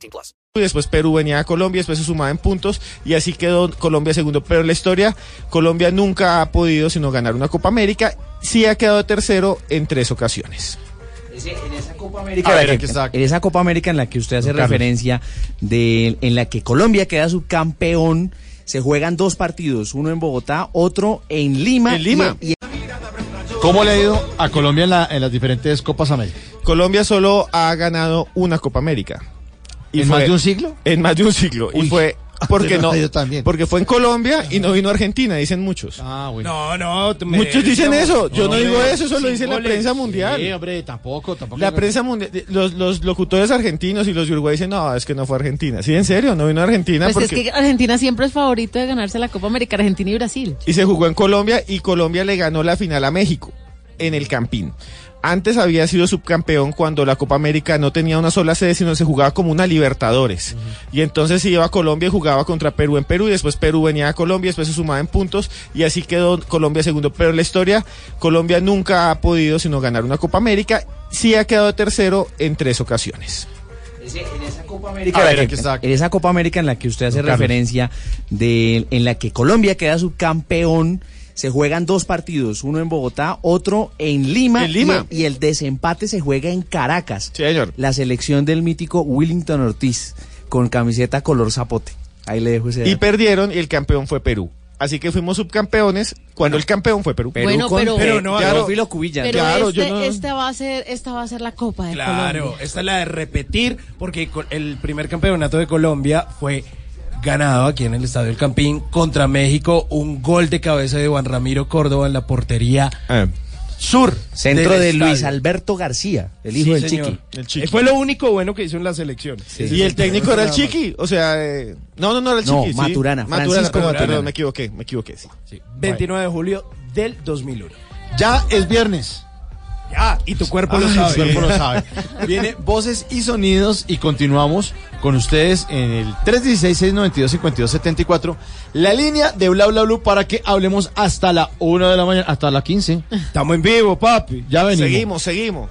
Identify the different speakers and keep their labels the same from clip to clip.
Speaker 1: 18 plus.
Speaker 2: y después Perú venía a Colombia, después se sumaba en puntos y así quedó Colombia segundo. Pero en la historia, Colombia nunca ha podido sino ganar una Copa América, sí ha quedado tercero en tres ocasiones.
Speaker 3: En esa Copa América,
Speaker 2: ver,
Speaker 3: en que- esa Copa América en la que usted hace
Speaker 2: Carlos.
Speaker 3: referencia, de, en la que Colombia queda subcampeón, se juegan dos partidos, uno en Bogotá, otro en Lima.
Speaker 2: En Lima.
Speaker 3: y- y-
Speaker 4: ¿Cómo le ha ido a Colombia en, la- en las diferentes Copas América?
Speaker 2: Colombia solo ha ganado una Copa América.
Speaker 4: ¿En más de un siglo?
Speaker 2: En más de un siglo. y fue porque no,
Speaker 4: yo también.
Speaker 2: porque fue en Colombia y no vino a Argentina, dicen muchos.
Speaker 4: Ah, bueno.
Speaker 5: No, no.
Speaker 2: Muchos dicen eso. Yo no, digo eso, eso lo dice la prensa mundial.
Speaker 4: Sí, hombre, tampoco, tampoco.
Speaker 2: La prensa mundial, los, los locutores argentinos y los de Uruguay dicen, no, es que no fue Argentina. Sí, en serio, no vino a Argentina
Speaker 6: Pues
Speaker 2: porque...
Speaker 6: es que Argentina siempre es favorito de ganarse la Copa América, Argentina y Brasil.
Speaker 2: y se jugó en Colombia y Colombia le ganó la final a México en el Campín. Antes había sido subcampeón cuando la Copa América no tenía una sola sede, sino se jugaba como una Libertadores. Y entonces se iba a Colombia y jugaba contra Perú en Perú y después Perú venía a Colombia, después se sumaba en puntos y así quedó Colombia segundo. Pero en la historia, Colombia nunca ha podido sino ganar una Copa América, sí ha quedado tercero en tres ocasiones.
Speaker 3: en esa Copa América, en la
Speaker 4: ver,
Speaker 3: que-
Speaker 4: aquí está.
Speaker 3: en esa Copa América en la que usted hace
Speaker 4: Carlos.
Speaker 3: referencia, de, en la que Colombia queda subcampeón, se juegan dos partidos, uno en Bogotá, otro en Lima.
Speaker 2: En Lima.
Speaker 3: Y, y el desempate se juega en Caracas.
Speaker 2: Sí, señor.
Speaker 3: La selección del mítico Willington Ortiz, con camiseta color zapote. Ahí le dejo ese
Speaker 2: Y
Speaker 3: dato.
Speaker 2: perdieron y el campeón fue Perú. Así que fuimos subcampeones cuando el campeón fue Perú.
Speaker 3: Perú
Speaker 6: Bueno,
Speaker 3: con
Speaker 6: pero-
Speaker 5: Pero no,
Speaker 2: claro.
Speaker 3: Cubilla.
Speaker 6: Pero
Speaker 2: Claro,
Speaker 6: este,
Speaker 2: yo no-
Speaker 6: esta va a ser, esta va a ser la Copa de
Speaker 5: Claro,
Speaker 6: Colombia.
Speaker 5: esta es la de repetir, porque el primer campeonato de Colombia fue ganado aquí en el Estadio del Campín contra México, un gol de cabeza de Juan Ramiro Córdoba en la portería
Speaker 2: Ah,
Speaker 5: sur.
Speaker 3: Centro de Luis. Alberto García, el hijo
Speaker 5: Sí,
Speaker 3: del
Speaker 5: señor.
Speaker 3: Chiqui.
Speaker 2: el Chiqui.
Speaker 5: Eh, Fue lo único bueno que hizo en la selección.
Speaker 2: y el técnico era el Chiqui, o sea, eh, no, no, no era el
Speaker 3: No,
Speaker 2: Chiqui. sí.
Speaker 3: Maturana,
Speaker 2: Maturana,
Speaker 3: Francisco
Speaker 2: perdón,
Speaker 5: Maturana.
Speaker 2: perdón, me equivoqué, me equivoqué, sí.
Speaker 5: Sí, 29 de julio del 2001.
Speaker 4: Ya es viernes.
Speaker 5: Ya, y tu cuerpo lo sabe.
Speaker 4: cuerpo lo sabe. Viene Voces y Sonidos y continuamos con ustedes en el 316-692-5274, la línea de Bla Bla Blue para que hablemos hasta la 1 de la mañana, hasta la 15.
Speaker 5: Estamos en vivo, papi.
Speaker 4: Ya venimos.
Speaker 2: Seguimos, seguimos.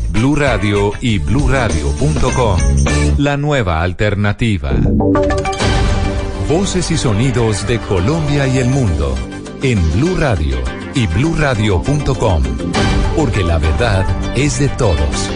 Speaker 7: Blue Radio y bluradio.com. La nueva alternativa. Voces y sonidos de Colombia y el mundo en Blue Radio y bluradio.com, porque la verdad es de todos.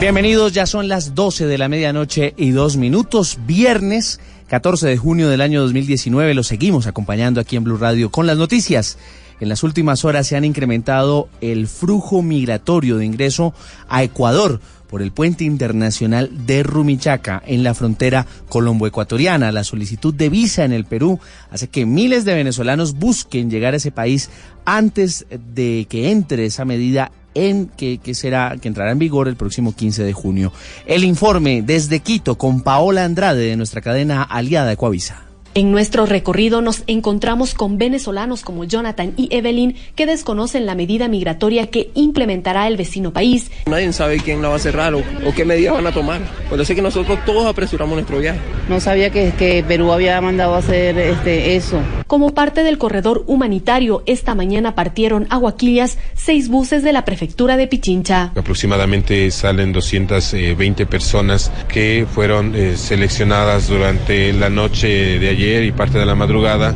Speaker 3: Bienvenidos, ya son las 12 de la medianoche y dos minutos, viernes 14 de junio del año 2019. Los seguimos acompañando aquí en Blue Radio con las noticias en las últimas horas se han incrementado el flujo migratorio de ingreso a Ecuador por el puente internacional de Rumichaca en la frontera colombo-ecuatoriana. La solicitud de visa en el Perú hace que miles de venezolanos busquen llegar a ese país antes de que entre esa medida en que, que será que entrará en vigor el próximo 15 de junio. El informe desde Quito con Paola Andrade de nuestra cadena aliada Ecuavisa.
Speaker 8: En nuestro recorrido nos encontramos con venezolanos como Jonathan y Evelyn que desconocen la medida migratoria que implementará el vecino país.
Speaker 9: Nadie sabe quién la va a cerrar o, o qué medidas van a tomar. Por eso es que nosotros todos apresuramos nuestro viaje.
Speaker 10: No sabía que, que Perú había mandado a hacer este, eso.
Speaker 8: Como parte del corredor humanitario, esta mañana partieron a Guaquillas seis buses de la prefectura de Pichincha.
Speaker 11: Aproximadamente salen 220 personas que fueron eh, seleccionadas durante la noche de ayer y parte de la madrugada,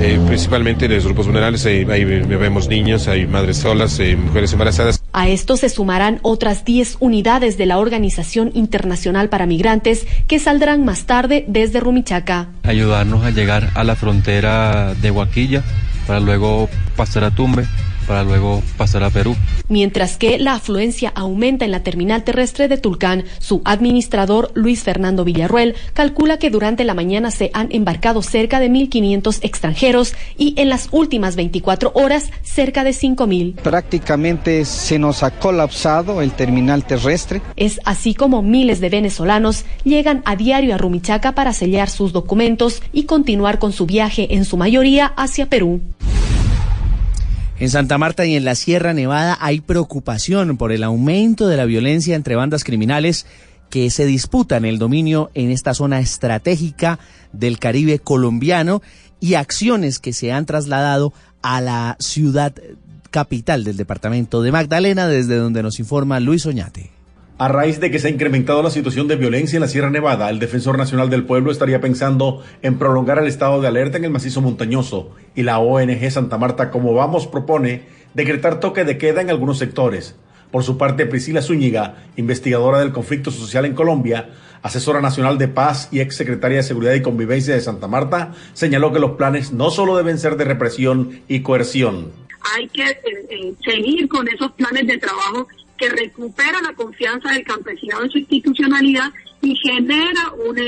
Speaker 11: eh, principalmente en los grupos vulnerables. Ahí, ahí vemos niños, hay madres solas, eh, mujeres embarazadas.
Speaker 8: A esto se sumarán otras 10 unidades de la Organización Internacional para Migrantes que saldrán más tarde desde Rumichaca.
Speaker 12: Ayudarnos a llegar a la frontera de Huaquilla para luego pasar a Tumbe para luego pasar a Perú.
Speaker 8: Mientras que la afluencia aumenta en la terminal terrestre de Tulcán, su administrador Luis Fernando Villarruel calcula que durante la mañana se han embarcado cerca de 1.500 extranjeros y en las últimas 24 horas cerca de 5.000.
Speaker 13: Prácticamente se nos ha colapsado el terminal terrestre.
Speaker 8: Es así como miles de venezolanos llegan a diario a Rumichaca para sellar sus documentos y continuar con su viaje en su mayoría hacia Perú.
Speaker 3: En Santa Marta y en la Sierra Nevada hay preocupación por el aumento de la violencia entre bandas criminales que se disputan el dominio en esta zona estratégica del Caribe colombiano y acciones que se han trasladado a la ciudad capital del departamento de Magdalena, desde donde nos informa Luis Oñate.
Speaker 14: A raíz de que se ha incrementado la situación de violencia en la Sierra Nevada, el Defensor Nacional del Pueblo estaría pensando en prolongar el estado de alerta en el macizo montañoso y la ONG Santa Marta, como vamos, propone decretar toque de queda en algunos sectores. Por su parte, Priscila Zúñiga, investigadora del conflicto social en Colombia, asesora nacional de paz y exsecretaria de Seguridad y Convivencia de Santa Marta, señaló que los planes no solo deben ser de represión y coerción.
Speaker 15: Hay que eh, eh, seguir con esos planes de trabajo que recupera la confianza del campesinado en su institucionalidad y genera un,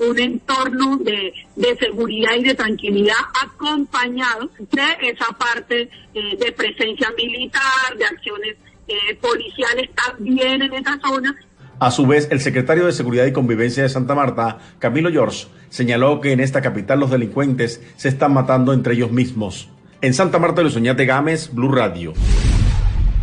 Speaker 15: un entorno de, de, seguridad y de tranquilidad acompañado de esa parte eh, de presencia militar, de acciones eh, policiales también en esa zona.
Speaker 14: A su vez, el secretario de Seguridad y Convivencia de Santa Marta, Camilo George, señaló que en esta capital los delincuentes se están matando entre ellos mismos. En Santa Marta, Luis Oñate Gámez, Blue Radio.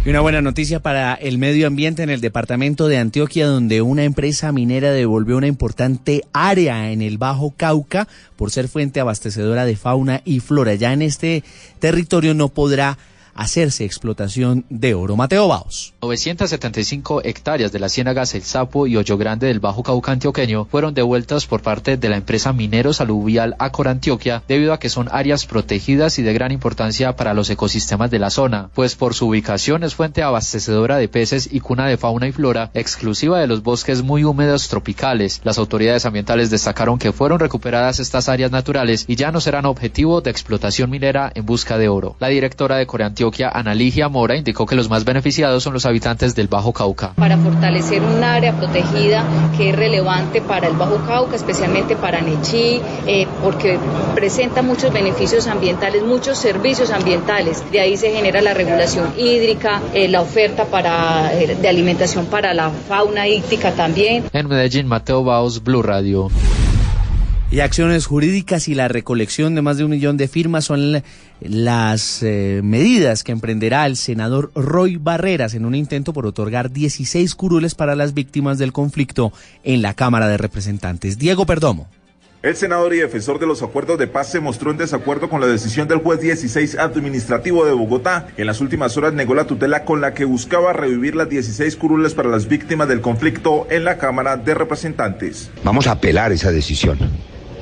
Speaker 3: Y una buena noticia para el medio ambiente en el departamento de Antioquia, donde una empresa minera devolvió una importante área en el Bajo Cauca por ser fuente abastecedora de fauna y flora. Ya en este territorio no podrá hacerse explotación de oro. Mateo Baos.
Speaker 16: 975 hectáreas de la Ciénagas El Sapo y Hoyo Grande del Bajo Cauca antioqueño fueron devueltas por parte de la empresa Mineros Aluvial Acor Antioquia debido a que son áreas protegidas y de gran importancia para los ecosistemas de la zona, pues por su ubicación es fuente abastecedora de peces y cuna de fauna y flora exclusiva de los bosques muy húmedos tropicales. Las autoridades ambientales destacaron que fueron recuperadas estas áreas naturales y ya no serán objetivo de explotación minera en busca de oro. La directora de Coreantioquia Antioquia, Analigia Mora, indicó que los más beneficiados son los habitantes del Bajo Cauca.
Speaker 17: Para fortalecer un área protegida que es relevante para el Bajo Cauca, especialmente para Nechí, eh, porque presenta muchos beneficios ambientales, muchos servicios ambientales. De ahí se genera la regulación hídrica, eh, la oferta para, eh, de alimentación para la fauna hídrica también.
Speaker 16: En Medellín, Mateo Baos, Blue Radio.
Speaker 3: Y acciones jurídicas y la recolección de más de un millón de firmas son las eh, medidas que emprenderá el senador Roy Barreras en un intento por otorgar 16 curules para las víctimas del conflicto en la Cámara de Representantes. Diego Perdomo.
Speaker 18: El senador y defensor de los acuerdos de paz se mostró en desacuerdo con la decisión del juez 16 administrativo de Bogotá. En las últimas horas negó la tutela con la que buscaba revivir las 16 curules para las víctimas del conflicto en la Cámara de Representantes.
Speaker 19: Vamos a apelar esa decisión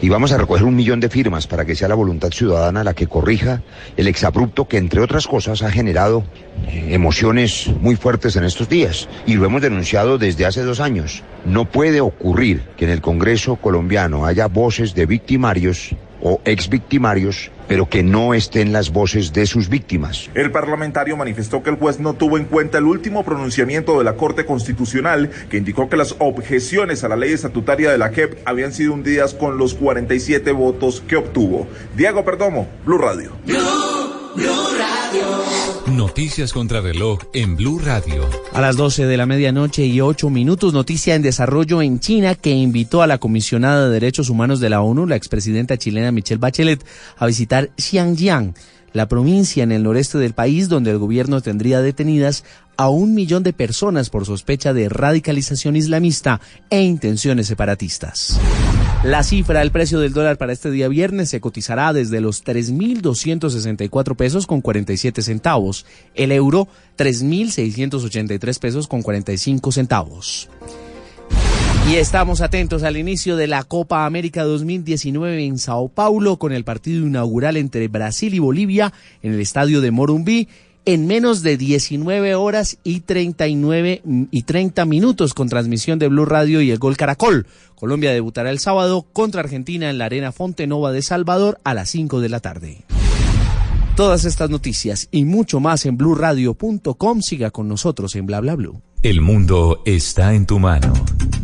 Speaker 19: y vamos a recoger un millón de firmas para que sea la voluntad ciudadana la que corrija el exabrupto que, entre otras cosas, ha generado eh, emociones muy fuertes en estos días. Y lo hemos denunciado desde hace dos años. No puede ocurrir que en el Congreso colombiano haya voces de victimarios o ex victimarios pero que no estén las voces de sus víctimas.
Speaker 18: El parlamentario manifestó que el juez no tuvo en cuenta el último pronunciamiento de la Corte Constitucional que indicó que las objeciones a la ley estatutaria de la JEP habían sido hundidas con los 47 votos que obtuvo. Diego Perdomo, Blue Radio.
Speaker 7: Noticias contra reloj en Blue Radio.
Speaker 3: A las 12 de la medianoche y 8 minutos, noticia en desarrollo en China que invitó a la comisionada de Derechos Humanos de la ONU, la expresidenta chilena Michelle Bachelet, a visitar Xinjiang, la provincia en el noreste del país donde el gobierno tendría detenidas a un millón de personas por sospecha de radicalización islamista e intenciones separatistas. La cifra del precio del dólar para este día viernes se cotizará desde los 3.264 pesos con 47 centavos. El euro, 3.683 pesos con 45 centavos. Y estamos atentos al inicio de la Copa América 2019 en Sao Paulo con el partido inaugural entre Brasil y Bolivia en el estadio de Morumbí en menos de 19 horas y 39 y 30 minutos con transmisión de Blue Radio y el Gol Caracol. Colombia debutará el sábado contra Argentina en la Arena Fontenova de Salvador a las 5 de la tarde. Todas estas noticias y mucho más en bluradio.com. Siga con nosotros en Bla Bla Blue.
Speaker 7: El mundo está en tu mano.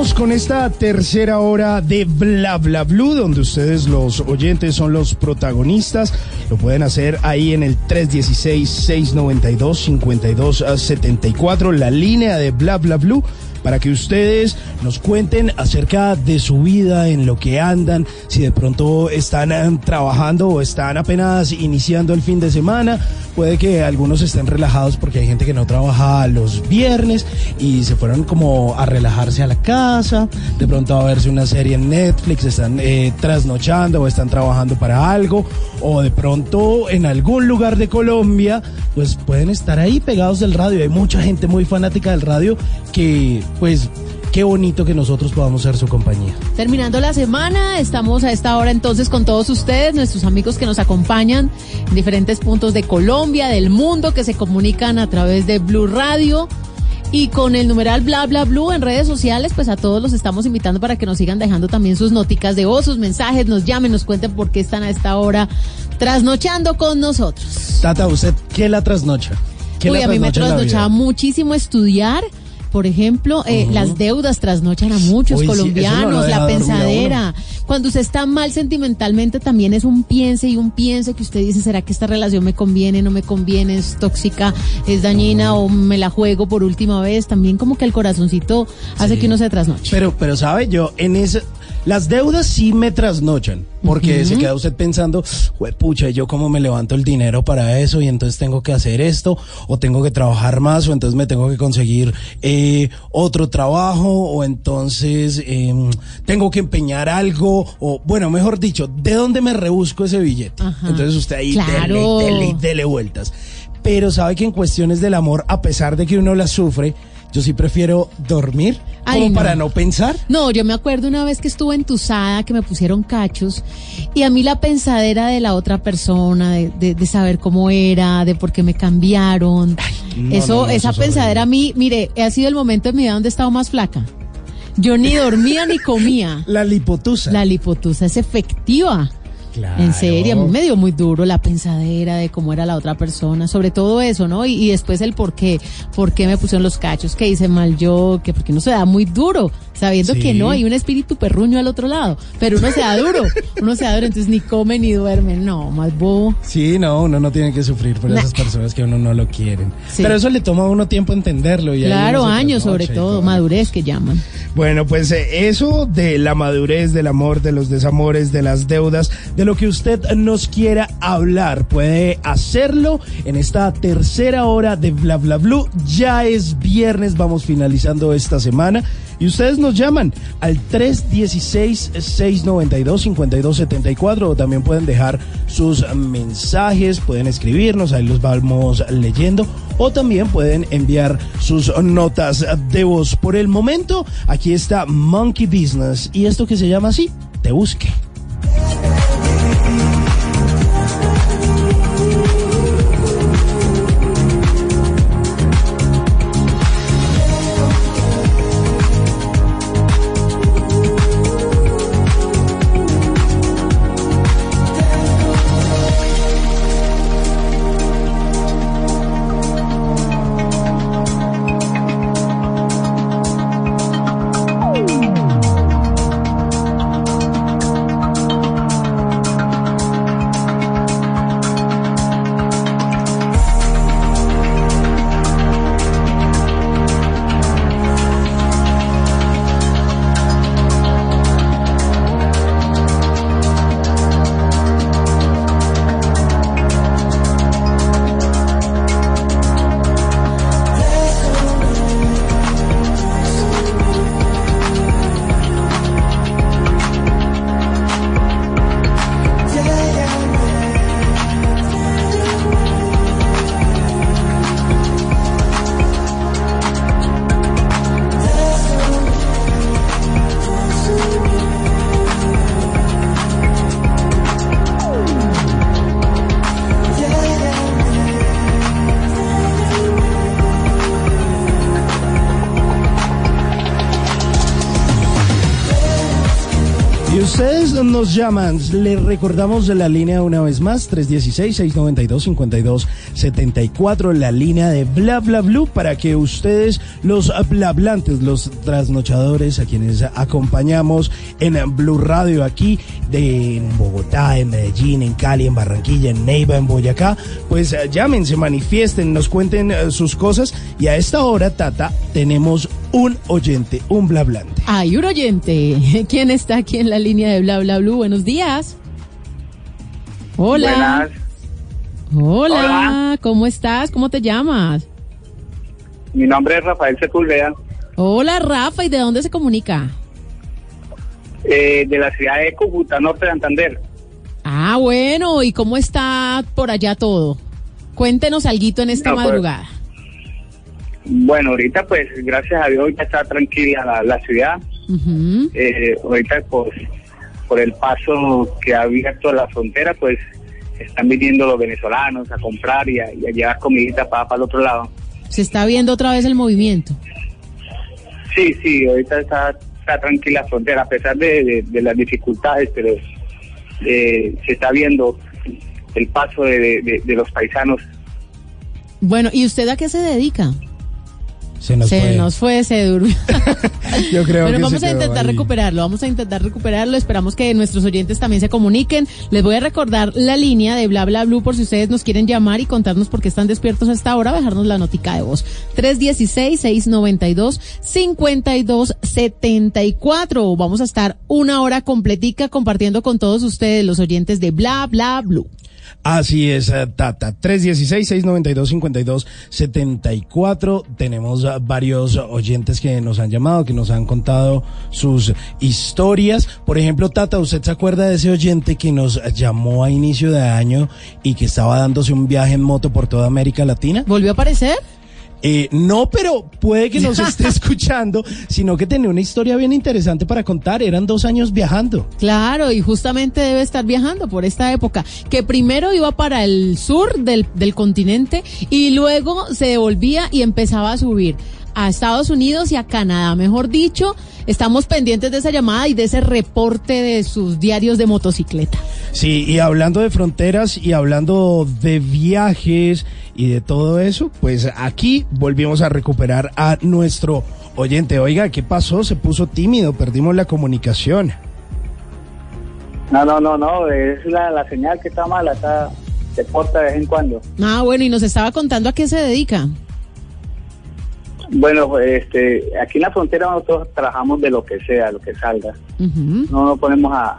Speaker 5: Con esta tercera hora de Bla Bla Blue, donde ustedes los oyentes son los protagonistas. Lo pueden hacer ahí en el 316-692-5274, la línea de Bla Bla Blue para que ustedes nos cuenten acerca de su vida, en lo que andan, si de pronto están eh, trabajando o están apenas iniciando el fin de semana. Puede que algunos estén relajados porque hay gente que no trabaja los viernes y se fueron como a relajarse a la casa, de pronto a verse una serie en Netflix, están eh, trasnochando o están trabajando para algo, o de pronto en algún lugar de Colombia, pues pueden estar ahí pegados del radio. Hay mucha gente muy fanática del radio que pues qué bonito que nosotros podamos ser su compañía.
Speaker 6: Terminando la semana, estamos a esta hora entonces con todos ustedes, nuestros amigos que nos acompañan en diferentes puntos de Colombia, del mundo, que se comunican a través de Blue Radio. Y con el numeral bla bla blue en redes sociales, pues a todos los estamos invitando para que nos sigan dejando también sus noticas de voz, sus mensajes, nos llamen, nos cuenten por qué están a esta hora trasnochando con nosotros.
Speaker 5: Tata, ¿usted qué la trasnocha? ¿Qué
Speaker 6: Uy,
Speaker 5: la
Speaker 6: a mí me trasnochaba muchísimo estudiar. Por ejemplo, eh, las deudas trasnochan a muchos
Speaker 5: Uy,
Speaker 6: colombianos, la pensadera. Cuando usted está mal sentimentalmente, también es un piense y un piense que usted dice, ¿será que esta relación me conviene, no me conviene, es tóxica, es dañina o me la juego por última vez? También como que el corazoncito hace que uno se trasnoche.
Speaker 5: Pero, pero sabe, yo en ese, las deudas sí me trasnochan, porque se queda usted pensando, pucha, ¿yo cómo me levanto el dinero para eso? Y entonces tengo que hacer esto, o tengo que trabajar más, o entonces me tengo que conseguir eh, otro trabajo, o entonces em, tengo que empeñar algo, o bueno, mejor dicho, ¿de dónde me rebusco ese billete? Entonces usted ahí
Speaker 6: Claro.
Speaker 5: dele, dele, dele vueltas. Pero sabe que en cuestiones del amor, a pesar de que uno las sufre, yo sí prefiero dormir,
Speaker 6: Ay,
Speaker 5: como
Speaker 6: no.
Speaker 5: para no pensar.
Speaker 6: No, yo me acuerdo una vez que estuve entusada, que me pusieron cachos, y a mí la pensadera de la otra persona, de, de- de saber cómo era, de por qué me cambiaron,
Speaker 5: no,
Speaker 6: eso,
Speaker 5: no,
Speaker 6: esa
Speaker 5: eso
Speaker 6: pensadera a mí, mire, ha sido el momento de mi vida donde he estado más flaca. Yo ni dormía ni comía.
Speaker 5: La lipotusa.
Speaker 6: La lipotusa es efectiva.
Speaker 5: Claro.
Speaker 6: En serio, a mí me dio muy duro la pensadera de cómo era la otra persona, sobre todo eso, ¿no? Y, y después el por qué, por qué me pusieron los cachos, que hice mal yo, que porque uno se da muy duro, sabiendo
Speaker 5: Sí.
Speaker 6: que no, hay un espíritu perruño al otro lado, pero uno se da duro, uno se da duro, entonces ni come ni duerme, no, más bobo.
Speaker 5: Sí, no, uno no tiene que sufrir por
Speaker 6: Nah.
Speaker 5: esas personas que uno no lo quieren.
Speaker 6: Sí.
Speaker 5: Pero eso le toma a uno tiempo entenderlo. Y
Speaker 6: Claro, años sobre todo, madurez que llaman.
Speaker 5: Bueno, pues eh, eso de la madurez, del amor, de los desamores, de las deudas, de lo que usted nos quiera hablar, puede hacerlo en esta tercera hora de Bla Bla Blue. Ya es viernes, vamos finalizando esta semana. Y ustedes nos llaman al 316-692-5274 o también pueden dejar sus mensajes, pueden escribirnos, ahí los vamos leyendo o también pueden enviar sus notas de voz. Por el momento, aquí está Monkey Business y esto que se llama así, Te Busque. Nos llaman, les recordamos la línea una vez más, 316-692-5274, la línea de Bla Bla Blue, para que ustedes, los blablantes, los trasnochadores, a quienes acompañamos en Blue Radio aquí, de en Bogotá, en Medellín, en Cali, en Barranquilla, en Neiva, en Boyacá, pues eh, llamen, se manifiesten, nos cuenten eh, sus cosas. Y a esta hora, Tata, tenemos un oyente, un blablante.
Speaker 6: Hay un oyente. ¿Quién está aquí en la línea de Bla Bla Blue? Buenos días. Hola. Hola.
Speaker 20: Hola.
Speaker 6: ¿Cómo estás? ¿Cómo te llamas?
Speaker 20: Mi nombre es Rafael Sepúlveda,
Speaker 6: Hola, Rafa. ¿Y de dónde se comunica?
Speaker 20: eh, de la ciudad de Cúcuta, Norte de Santander.
Speaker 6: Ah, bueno. ¿Y cómo está por allá todo? Cuéntenos algo en esta
Speaker 20: No, pues,
Speaker 6: madrugada.
Speaker 20: Bueno, ahorita pues gracias a Dios ya está tranquila la, la ciudad. Eh, ahorita pues por el paso que ha abierto la frontera pues están viniendo los venezolanos a comprar y a, y a llevar comidita para, para el otro lado.
Speaker 6: Se está viendo otra vez el movimiento.
Speaker 20: Sí, sí, ahorita está, está tranquila la frontera a pesar de, de- de las dificultades, pero eh, se está viendo el paso de- de los paisanos.
Speaker 6: Bueno, ¿y usted a qué se dedica?
Speaker 5: Se nos
Speaker 6: se
Speaker 5: fue.
Speaker 6: nos fue, se durmió.
Speaker 5: Yo creo que
Speaker 6: vamos a intentar
Speaker 5: ahí.
Speaker 6: recuperarlo, vamos a intentar recuperarlo. Esperamos que nuestros oyentes también se comuniquen. Les voy a recordar la línea de Bla Bla Blue por si ustedes nos quieren llamar y contarnos por qué están despiertos hasta ahora, dejarnos la notica de voz. 316-692-5274. Vamos a estar una hora completica compartiendo con todos ustedes, los oyentes de Bla Bla Blue.
Speaker 5: Así es, eh, Tata. 316-692-5274. Tenemos eh, varios oyentes que nos han llamado, que nos han contado sus historias. Por ejemplo, Tata, ¿usted se acuerda de ese oyente que nos llamó a inicio de año y que estaba dándose un viaje en moto por toda América Latina?
Speaker 6: ¿Volvió a aparecer?
Speaker 5: Eh, no, pero puede que nos esté escuchando, sino que tenía una historia bien interesante para contar. Eran dos años viajando.
Speaker 6: Claro, y justamente debe estar viajando por esta época, que primero iba para el sur del, del continente y luego se devolvía y empezaba a subir a Estados Unidos y a Canadá. Mejor dicho, estamos pendientes de esa llamada y de ese reporte de sus diarios de motocicleta.
Speaker 5: Sí, y hablando de fronteras y hablando de viajes y de todo eso, pues aquí volvimos a recuperar a nuestro oyente. Oiga, ¿qué pasó? Se puso tímido, perdimos la comunicación.
Speaker 20: No, no, no, no, es la, la señal que está mala, está, se corta de vez en cuando.
Speaker 6: Ah, bueno, y nos estaba contando a qué se dedica.
Speaker 20: Bueno, pues, este, aquí en la frontera nosotros trabajamos de lo que sea, lo que salga.
Speaker 6: Ujú.
Speaker 20: No nos ponemos a,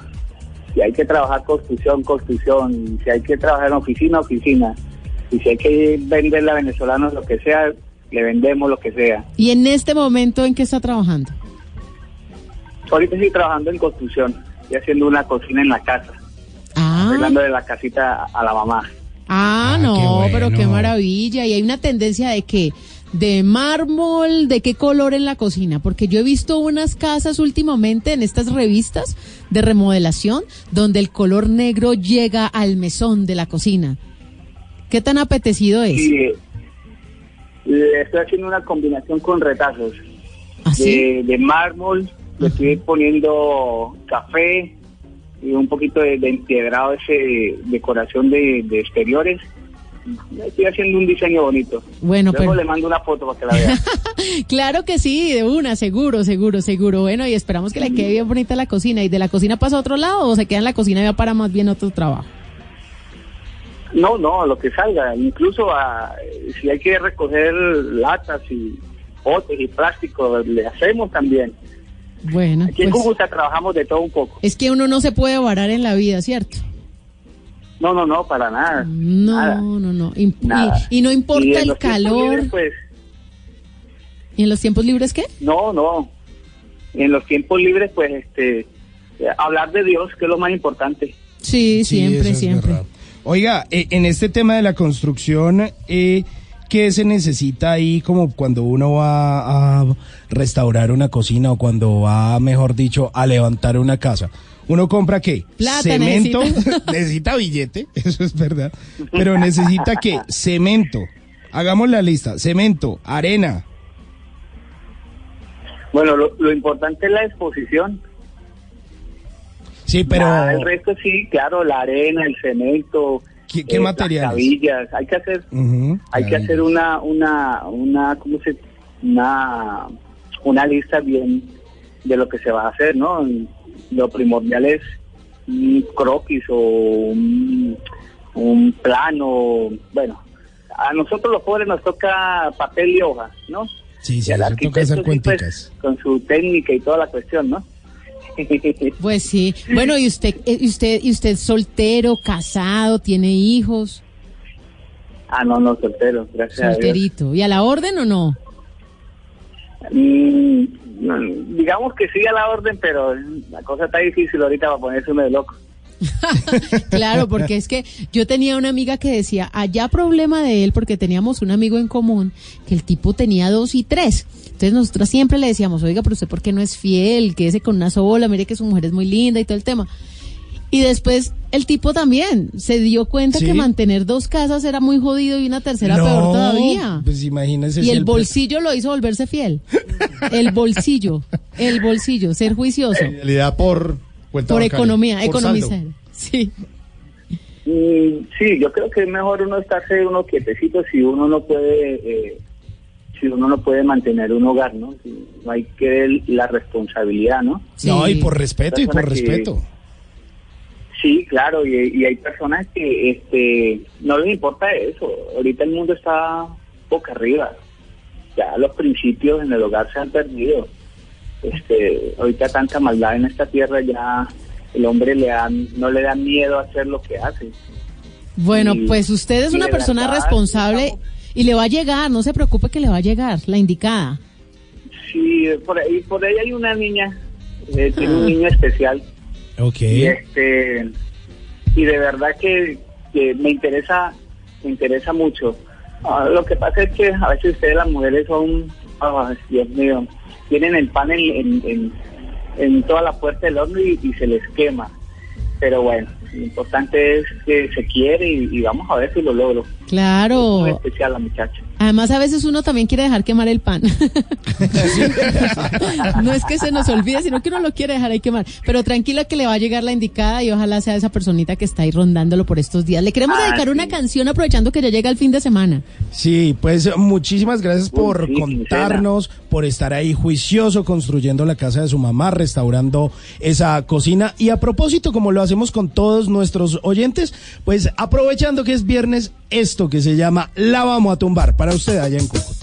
Speaker 20: si hay que trabajar construcción, construcción, si hay que trabajar en oficina, oficina, y si hay que venderle a venezolanos lo que sea, le vendemos lo que sea.
Speaker 6: Y en este momento, ¿en qué está trabajando?
Speaker 20: Ahorita estoy trabajando en construcción, estoy haciendo una cocina en la casa,
Speaker 6: Ah,
Speaker 20: arreglándole la casita a la mamá.
Speaker 6: ah, no,
Speaker 5: qué bueno.
Speaker 6: pero qué maravilla. Y hay una tendencia de que de mármol, de qué color en la cocina, porque yo he visto unas casas últimamente en estas revistas de remodelación donde el color negro llega al mesón de la cocina. ¿Qué tan apetecido es?
Speaker 20: Eh, le estoy haciendo una combinación con retazos
Speaker 6: ¿Ah, sí?
Speaker 20: de, de mármol, le estoy poniendo café y un poquito de, de empiedrado ese de decoración de, de exteriores. Estoy haciendo un diseño bonito.
Speaker 6: Bueno,
Speaker 20: Luego
Speaker 6: pero-
Speaker 20: le mando una foto para que la vea.
Speaker 6: Claro que sí, de una, seguro, seguro, seguro. Bueno, y esperamos que le quede bien bonita la cocina. ¿Y de la cocina pasa a otro lado o se queda en la cocina y va para más bien otro trabajo?
Speaker 20: No, no, lo que salga. Incluso a- si hay que recoger latas y botes y plástico, le hacemos también.
Speaker 6: Bueno,
Speaker 20: Aquí en
Speaker 6: pues,
Speaker 20: Cúcuta trabajamos de todo un poco.
Speaker 6: es que uno no se puede varar en la vida, ¿cierto?
Speaker 20: No, no, no, para nada.
Speaker 6: No,
Speaker 20: Nada.
Speaker 6: no, no. Y,
Speaker 20: Nada.
Speaker 6: y- y no importa
Speaker 20: Y
Speaker 6: el calor.
Speaker 20: libres, pues
Speaker 6: ¿Y en los tiempos libres qué?
Speaker 20: No, no. En los tiempos libres, pues, este, hablar de Dios, que es lo más importante.
Speaker 6: Sí, siempre, siempre.
Speaker 5: Oiga, eh, en este tema de la construcción, eh, ¿qué se necesita ahí como cuando uno va a restaurar una cocina o cuando va, mejor dicho, a levantar una casa? ¿Uno compra qué?
Speaker 6: Plata
Speaker 5: Cemento.
Speaker 6: necesita.
Speaker 5: necesita billete, eso es verdad. Pero necesita qué? Cemento. Hagamos la lista. Cemento, arena.
Speaker 20: Bueno, lo, lo importante es la exposición.
Speaker 5: Sí, pero...
Speaker 20: El resto sí, claro, la arena, el cemento.
Speaker 5: ¿Qué, qué
Speaker 20: eh,
Speaker 5: materiales?
Speaker 20: Las cabillas. Hay que hacer, hay que hacer una, una, una, ¿cómo se, una, una lista bien de lo que se va a hacer, ¿no? Lo primordial es un croquis o un, un plano, bueno, a nosotros los pobres nos toca papel y hoja, ¿no?
Speaker 5: Sí, sí,
Speaker 20: Y al
Speaker 5: toca hacer
Speaker 20: sí, pues, con su técnica y toda la cuestión, ¿no?
Speaker 6: Pues sí. Bueno, y usted, eh, y usted, y usted soltero, casado, tiene hijos,
Speaker 20: ah, no, no, soltero, gracias a Dios.
Speaker 6: solterito. ¿Y a la orden o no?
Speaker 20: Mm, digamos que sí a la orden, pero la cosa está difícil ahorita para ponerse uno de loco.
Speaker 6: Claro, porque es que yo tenía una amiga que decía, allá problema de él, porque teníamos un amigo en común, que el tipo tenía dos y tres. Entonces nosotros siempre le decíamos, oiga, pero usted por qué no es fiel, quédese con una sola, mire que su mujer es muy linda y todo el tema. Y después el tipo también se dio cuenta
Speaker 5: Sí.
Speaker 6: que mantener dos casas era muy jodido y una tercera
Speaker 5: No,
Speaker 6: peor todavía.
Speaker 5: Pues imagínese.
Speaker 6: Y
Speaker 5: si
Speaker 6: el bolsillo lo hizo volverse fiel. El bolsillo, el bolsillo, ser juicioso.
Speaker 5: En realidad por cuenta
Speaker 6: Por
Speaker 5: bancaria,
Speaker 6: economía,
Speaker 5: por
Speaker 6: economizar.
Speaker 5: saldo.
Speaker 6: Sí.
Speaker 20: Mm, sí, yo creo que es mejor uno estarse uno quietecito si uno no puede, eh, si uno no puede mantener un hogar, ¿no? Si no hay que ver la responsabilidad, ¿no?
Speaker 5: No, y por respeto, y por
Speaker 20: que-
Speaker 5: respeto.
Speaker 20: Sí, claro, y, y hay personas que este no les importa eso. Ahorita el mundo está boca arriba. Ya los principios en el hogar se han perdido. Este, ahorita tanta maldad en esta tierra ya el hombre le dan, no le da miedo a hacer lo que hace.
Speaker 6: Bueno,
Speaker 20: Y-
Speaker 6: pues usted es una persona
Speaker 20: verdad,
Speaker 6: responsable y le va a llegar, no se preocupe que le va a llegar, la indicada.
Speaker 20: Sí, por ahí, por ahí hay una niña, eh, tiene un niño especial
Speaker 5: Ok.
Speaker 20: y este y de verdad que, que me interesa me interesa mucho Ah, lo que pasa es que a veces ustedes las mujeres son ah, Dios mío tienen el pan en, en, en- en toda la puerta del horno y, y se les quema. Pero bueno lo importante es que se quiere y, y vamos a ver si lo logro. Muy
Speaker 6: Claro.
Speaker 20: especial la muchacha
Speaker 6: Además, a veces uno también quiere dejar quemar el pan. no es que se nos olvide, sino que uno lo quiere dejar ahí quemar. Pero tranquila que le va a llegar la indicada y ojalá sea esa personita que está ahí rondándolo por estos días. Le queremos
Speaker 20: Ah,
Speaker 6: dedicar
Speaker 20: sí.
Speaker 6: una canción aprovechando que ya llega el fin de semana.
Speaker 5: Sí, pues muchísimas gracias por
Speaker 20: sí,
Speaker 5: contarnos, por estar ahí juicioso construyendo la casa de su mamá, restaurando esa cocina. Y a propósito, como lo hacemos con todos nuestros oyentes, pues aprovechando que es viernes, esto que se llama La Vamos a Tumbar para usted allá en Cúcuta.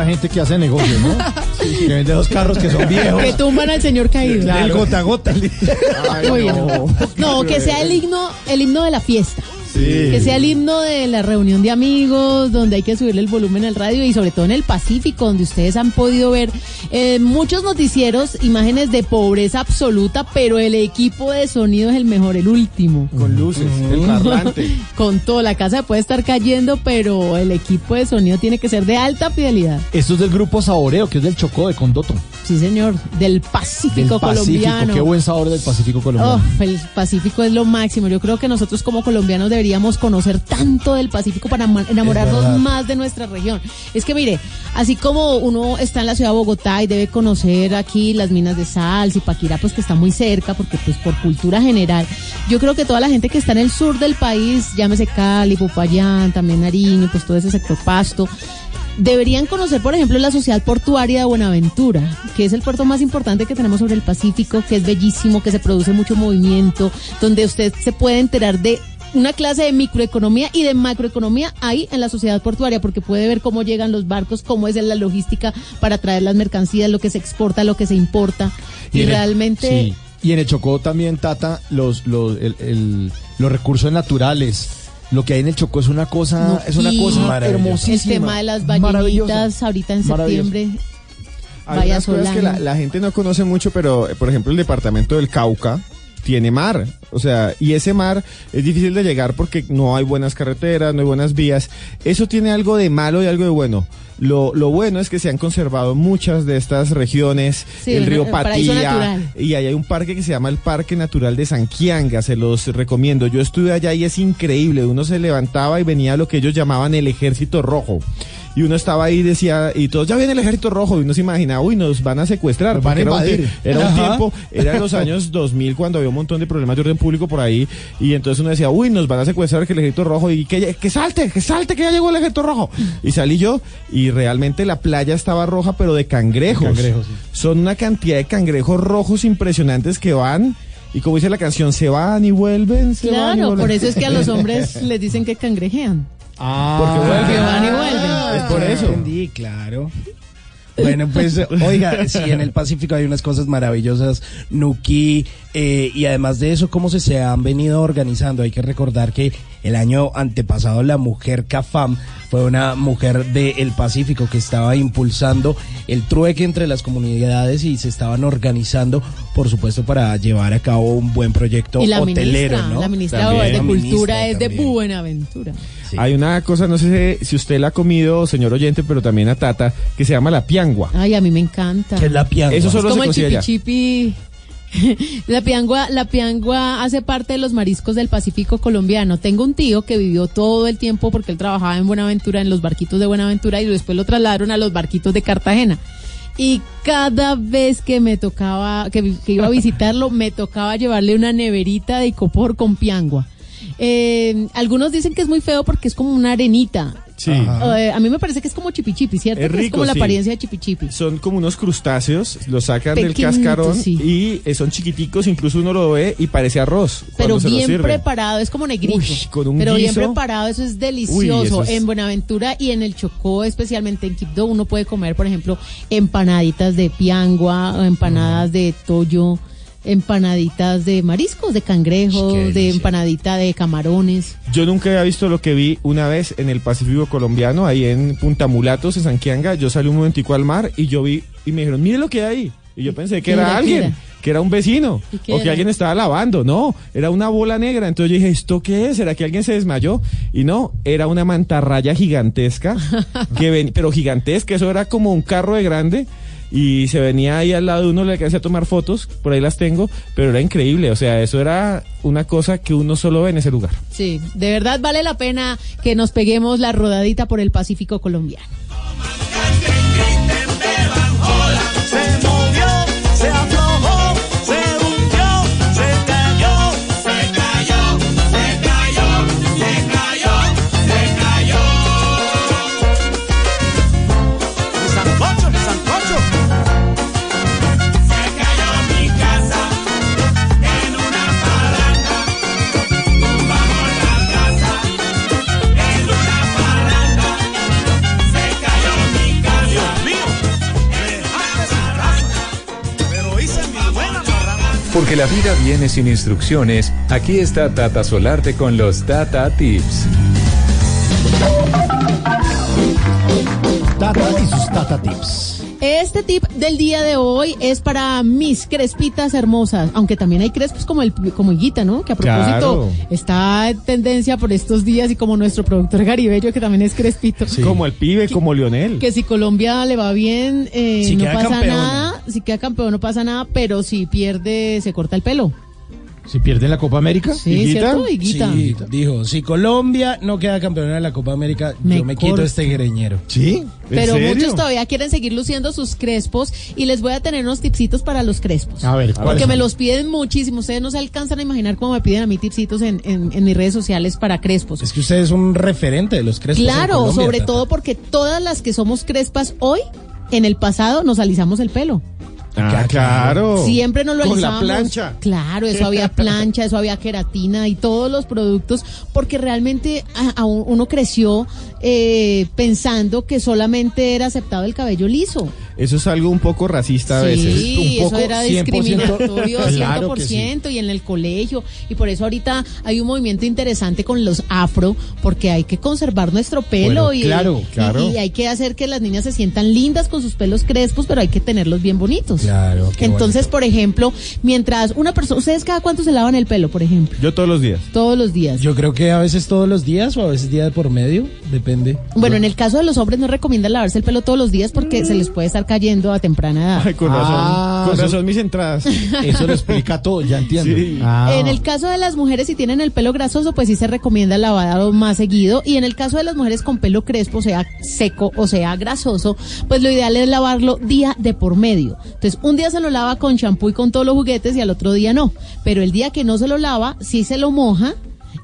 Speaker 4: Mucha gente que hace negocios, ¿no? que vende dos carros que son viejos.
Speaker 6: Que tumban al señor caído.
Speaker 4: El gota a gota.
Speaker 6: No, que sea el himno, el himno de la fiesta.
Speaker 4: Sí.
Speaker 6: Que sea el himno de la reunión de amigos, donde hay que subirle el volumen al radio y sobre todo en el Pacífico, donde ustedes han podido ver eh, muchos noticieros, imágenes de pobreza absoluta, pero el equipo de sonido es el mejor, el último.
Speaker 4: Con luces, el parlante.
Speaker 6: Con todo, la casa puede estar cayendo, pero el equipo de sonido tiene que ser de alta fidelidad.
Speaker 4: Esto es del grupo Saboreo, que es del Chocó de Condoto.
Speaker 6: Sí, señor, del Pacífico
Speaker 4: Del Pacífico.
Speaker 6: colombiano.
Speaker 4: Qué buen sabor del Pacífico colombiano.
Speaker 6: Oh, el Pacífico es lo máximo. Yo creo que nosotros como colombianos deberíamos conocer tanto del Pacífico para enamorarnos más de nuestra región. Es que mire, así como uno está en la ciudad de Bogotá y debe conocer aquí las minas de sal, Zipaquirá, pues que está muy cerca, porque pues por cultura general, yo creo que toda la gente que está en el sur del país, llámese Cali, Popayán, también Nariño, pues todo ese sector Pasto, Deberían conocer, por ejemplo, la sociedad portuaria de Buenaventura, que es el puerto más importante que tenemos sobre el Pacífico, que es bellísimo, que se produce mucho movimiento, donde usted se puede enterar de una clase de microeconomía y de macroeconomía ahí en la sociedad portuaria, porque puede ver cómo llegan los barcos, cómo es la logística para traer las mercancías, lo que se exporta, lo que se importa. Y,
Speaker 4: el-
Speaker 6: realmente...
Speaker 4: sí. Y en el Chocó también, Tata, los, los, el- el- los recursos naturales. Lo que hay en el Chocó es una cosa, es una cosa
Speaker 6: El
Speaker 4: hermosísima.
Speaker 6: tema de las ballenitas ahorita en septiembre.
Speaker 2: Hay
Speaker 6: Vaya
Speaker 2: unas cosas que la, la gente no conoce mucho, pero eh, por ejemplo el departamento del Cauca tiene mar, o sea, y ese mar es difícil de llegar porque no hay buenas carreteras, no hay buenas vías. Eso tiene algo de malo y algo de bueno. Lo, lo bueno es que se han conservado muchas de estas regiones,
Speaker 6: Sí,
Speaker 2: el río
Speaker 6: el
Speaker 2: Patía, y ahí hay un parque que se llama el Parque Natural de Sanquianga, se los recomiendo. Yo estuve allá y es increíble, uno se levantaba y venía lo que ellos llamaban el ejército rojo. Y uno estaba ahí y decía, y todos, ya viene el ejército rojo, y uno se imaginaba, uy, nos van a secuestrar.
Speaker 4: Nos van
Speaker 2: porque
Speaker 4: a
Speaker 2: era un Era tiempo, era en los años 2000 cuando había un montón de problemas de orden público por ahí, y entonces uno decía, uy, nos van a secuestrar que el ejército rojo, y que, que salte, que salte, que ya llegó el ejército rojo. Y salí yo, y realmente la playa estaba roja, pero de cangrejos.
Speaker 4: Cangrejos, sí.
Speaker 2: Son una cantidad de cangrejos rojos impresionantes que van, y como dice la canción, se van y vuelven, se van y
Speaker 6: Claro,
Speaker 2: vuelven.
Speaker 6: por eso es que a los hombres les dicen que cangrejean.
Speaker 4: Ah,
Speaker 2: Porque vuelven.
Speaker 6: Van y vuelven.
Speaker 5: Es
Speaker 2: por eso.
Speaker 5: Entendí, claro. Bueno, pues, oiga, sí, en el Pacífico hay unas cosas maravillosas, Nuki, eh, y además de eso, cómo se, se han venido organizando. Hay que recordar que el año antepasado la mujer CAFAM fue una mujer del Pacífico que estaba impulsando el trueque entre las comunidades y se estaban organizando, por supuesto, para llevar a cabo un buen proyecto
Speaker 6: Y la
Speaker 5: hotelero,
Speaker 6: ministra,
Speaker 5: ¿no?
Speaker 6: la ministra
Speaker 5: También.
Speaker 6: de
Speaker 5: La
Speaker 6: Cultura
Speaker 5: ministra
Speaker 6: es de
Speaker 5: también.
Speaker 6: Buenaventura.
Speaker 2: Hay una cosa, no sé si usted la ha comido, señor oyente, pero también a Tata, que se llama la piangua.
Speaker 6: Ay, a mí me encanta.
Speaker 5: ¿Qué es la piangua?
Speaker 2: Eso
Speaker 6: Es
Speaker 2: solo
Speaker 6: como
Speaker 2: se
Speaker 6: el chipi La piangua, la piangua hace parte de los mariscos del Pacífico colombiano. Tengo un tío que vivió todo el tiempo porque él trabajaba en Buenaventura, en los barquitos de Buenaventura y después lo trasladaron a los barquitos de Cartagena. Y cada vez que me tocaba, que, iba a visitarlo, me tocaba llevarle una neverita de icopor con piangua. Eh, algunos dicen que es muy feo porque es como una arenita.
Speaker 2: Sí.
Speaker 6: Eh, a mí me parece que es como chipichipi, ¿cierto?
Speaker 2: Es
Speaker 6: Que
Speaker 2: rico,
Speaker 6: como la
Speaker 2: sí.
Speaker 6: apariencia de chipichipi.
Speaker 2: Son como unos crustáceos, los sacan del cascarón
Speaker 6: sí.
Speaker 2: y eh, son chiquiticos, incluso uno lo ve y parece arroz.
Speaker 6: Pero
Speaker 2: cuando se lo
Speaker 6: bien preparado, es como negrito.
Speaker 2: Uy, con un
Speaker 6: pero bien preparado, eso es delicioso.
Speaker 2: Uy, eso es-
Speaker 6: En Buenaventura y en el Chocó, especialmente en Quibdó, uno puede comer, por ejemplo, empanaditas de piangua, o empanadas de toyo, empanaditas de mariscos, de cangrejo, de empanadita de camarones.
Speaker 2: Yo nunca había visto lo que vi una vez en el Pacífico colombiano, ahí en Punta Mulatos, en Sanquianga. Yo salí un momentico al mar y yo vi y me dijeron, mire lo que hay ahí. Y yo pensé que
Speaker 6: ¿Qué
Speaker 2: era alguien,
Speaker 6: era?
Speaker 2: que era un vecino,
Speaker 6: ¿Y qué
Speaker 2: o que
Speaker 6: era?
Speaker 2: alguien estaba lavando. No, era una bola negra. Entonces yo dije, ¿esto qué es? ¿Será que alguien se desmayó? Y no, era una mantarraya gigantesca, que ven, pero gigantesca, eso era como un carro de grande. Y se venía ahí al lado de uno, le alcancé a tomar fotos, por ahí las tengo, pero era increíble, o sea, eso era una cosa que uno solo ve en ese lugar.
Speaker 6: Sí, de verdad vale la pena que nos peguemos la rodadita por el Pacífico colombiano.
Speaker 21: La
Speaker 7: vida viene sin instrucciones, aquí está Tata Solarte con los Tata Tips.
Speaker 5: Tata y sus Tata Tips.
Speaker 6: Este tip del día de hoy es para mis crespitas hermosas, aunque también hay crespos como el como Higuita, ¿no? Que a propósito
Speaker 2: Claro.
Speaker 6: está en tendencia por estos días y como nuestro productor Garibello que también es crespito.
Speaker 2: Como el pibe, como Lionel.
Speaker 6: Que si Colombia le va bien, eh,
Speaker 2: Si
Speaker 6: no pasa nada. Si queda campeón no pasa nada, pero si pierde se corta el pelo.
Speaker 4: ¿Si pierden la Copa América?
Speaker 6: Sí, ¿Higuita? ¿cierto? Higuita.
Speaker 5: Sí, dijo, si Colombia no queda campeona de la Copa América,
Speaker 6: Me
Speaker 5: yo me quito este greñero.
Speaker 4: ¿Sí?
Speaker 6: Pero muchos todavía quieren seguir luciendo sus crespos y les voy a tener unos tipsitos para los crespos.
Speaker 4: A ver, ¿cuáles
Speaker 6: Porque me los piden muchísimo. Ustedes no se alcanzan a imaginar cómo me piden a mí tipsitos en, en, en mis redes sociales para crespos.
Speaker 5: Es que usted es un referente de los crespos. en
Speaker 6: Claro,
Speaker 5: Colombia,
Speaker 6: sobre
Speaker 5: Tata.
Speaker 6: todo porque todas las que somos crespas hoy, en el pasado nos alisamos el pelo.
Speaker 2: Ah, claro.
Speaker 6: Siempre nos lo
Speaker 2: Con la plancha.
Speaker 6: Claro, eso había plancha, eso había queratina y todos los productos, porque realmente a- a un- uno creció eh, pensando que solamente era aceptado el cabello liso.
Speaker 2: Eso es algo un poco racista a veces.
Speaker 6: Sí,
Speaker 2: un poco,
Speaker 6: eso era
Speaker 2: 100%.
Speaker 6: discriminatorio
Speaker 2: Claro que sí.
Speaker 6: 100% y en el colegio. Y por eso ahorita hay un movimiento interesante con los afro, porque hay que conservar nuestro pelo
Speaker 4: Bueno,
Speaker 6: y,
Speaker 4: claro,
Speaker 6: y-
Speaker 4: claro.
Speaker 6: y hay que hacer que las niñas se sientan lindas con sus pelos crespos, pero hay que tenerlos bien bonitos.
Speaker 5: Claro. qué
Speaker 6: Entonces, por ejemplo, mientras una persona, ¿ustedes cada cuánto se lavan el pelo, por ejemplo?
Speaker 2: Yo todos los días.
Speaker 6: Todos los días.
Speaker 5: Yo creo que a veces todos los días o a veces día de por medio, depende.
Speaker 6: Bueno, en el caso de los hombres no recomiendan lavarse el pelo todos los días porque se les puede estar cayendo a temprana edad.
Speaker 2: Ay, con razón.
Speaker 4: Ah,
Speaker 2: con
Speaker 4: eso-
Speaker 2: mis entradas.
Speaker 4: Eso lo explica todo, ya entiendo.
Speaker 2: Sí.
Speaker 4: Ah.
Speaker 6: En el caso de las mujeres, si tienen el pelo grasoso, pues sí se recomienda lavado más seguido. Y en el caso de las mujeres con pelo crespo, sea seco o sea grasoso, pues lo ideal es lavarlo día de por medio. Entonces, un día se lo lava con champú y con todos los juguetes y al otro día no. Pero el día que no se lo lava, sí se lo moja.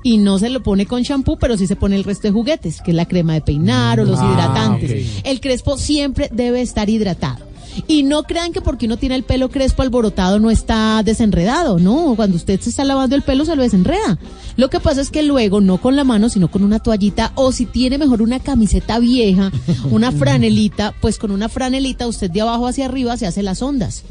Speaker 6: Y no se lo pone con champú, pero sí se pone el resto de juguetes, que es la crema de peinar o los
Speaker 4: Ah,
Speaker 6: hidratantes. El crespo siempre debe estar hidratado. Y no crean que porque uno tiene el pelo crespo alborotado no está desenredado, no, cuando usted se está lavando el pelo se lo desenreda. Lo que pasa es que luego, no con la mano, sino con una toallita, o si tiene mejor una camiseta vieja, una franelita, pues con una franelita usted de abajo hacia arriba se hace las ondas.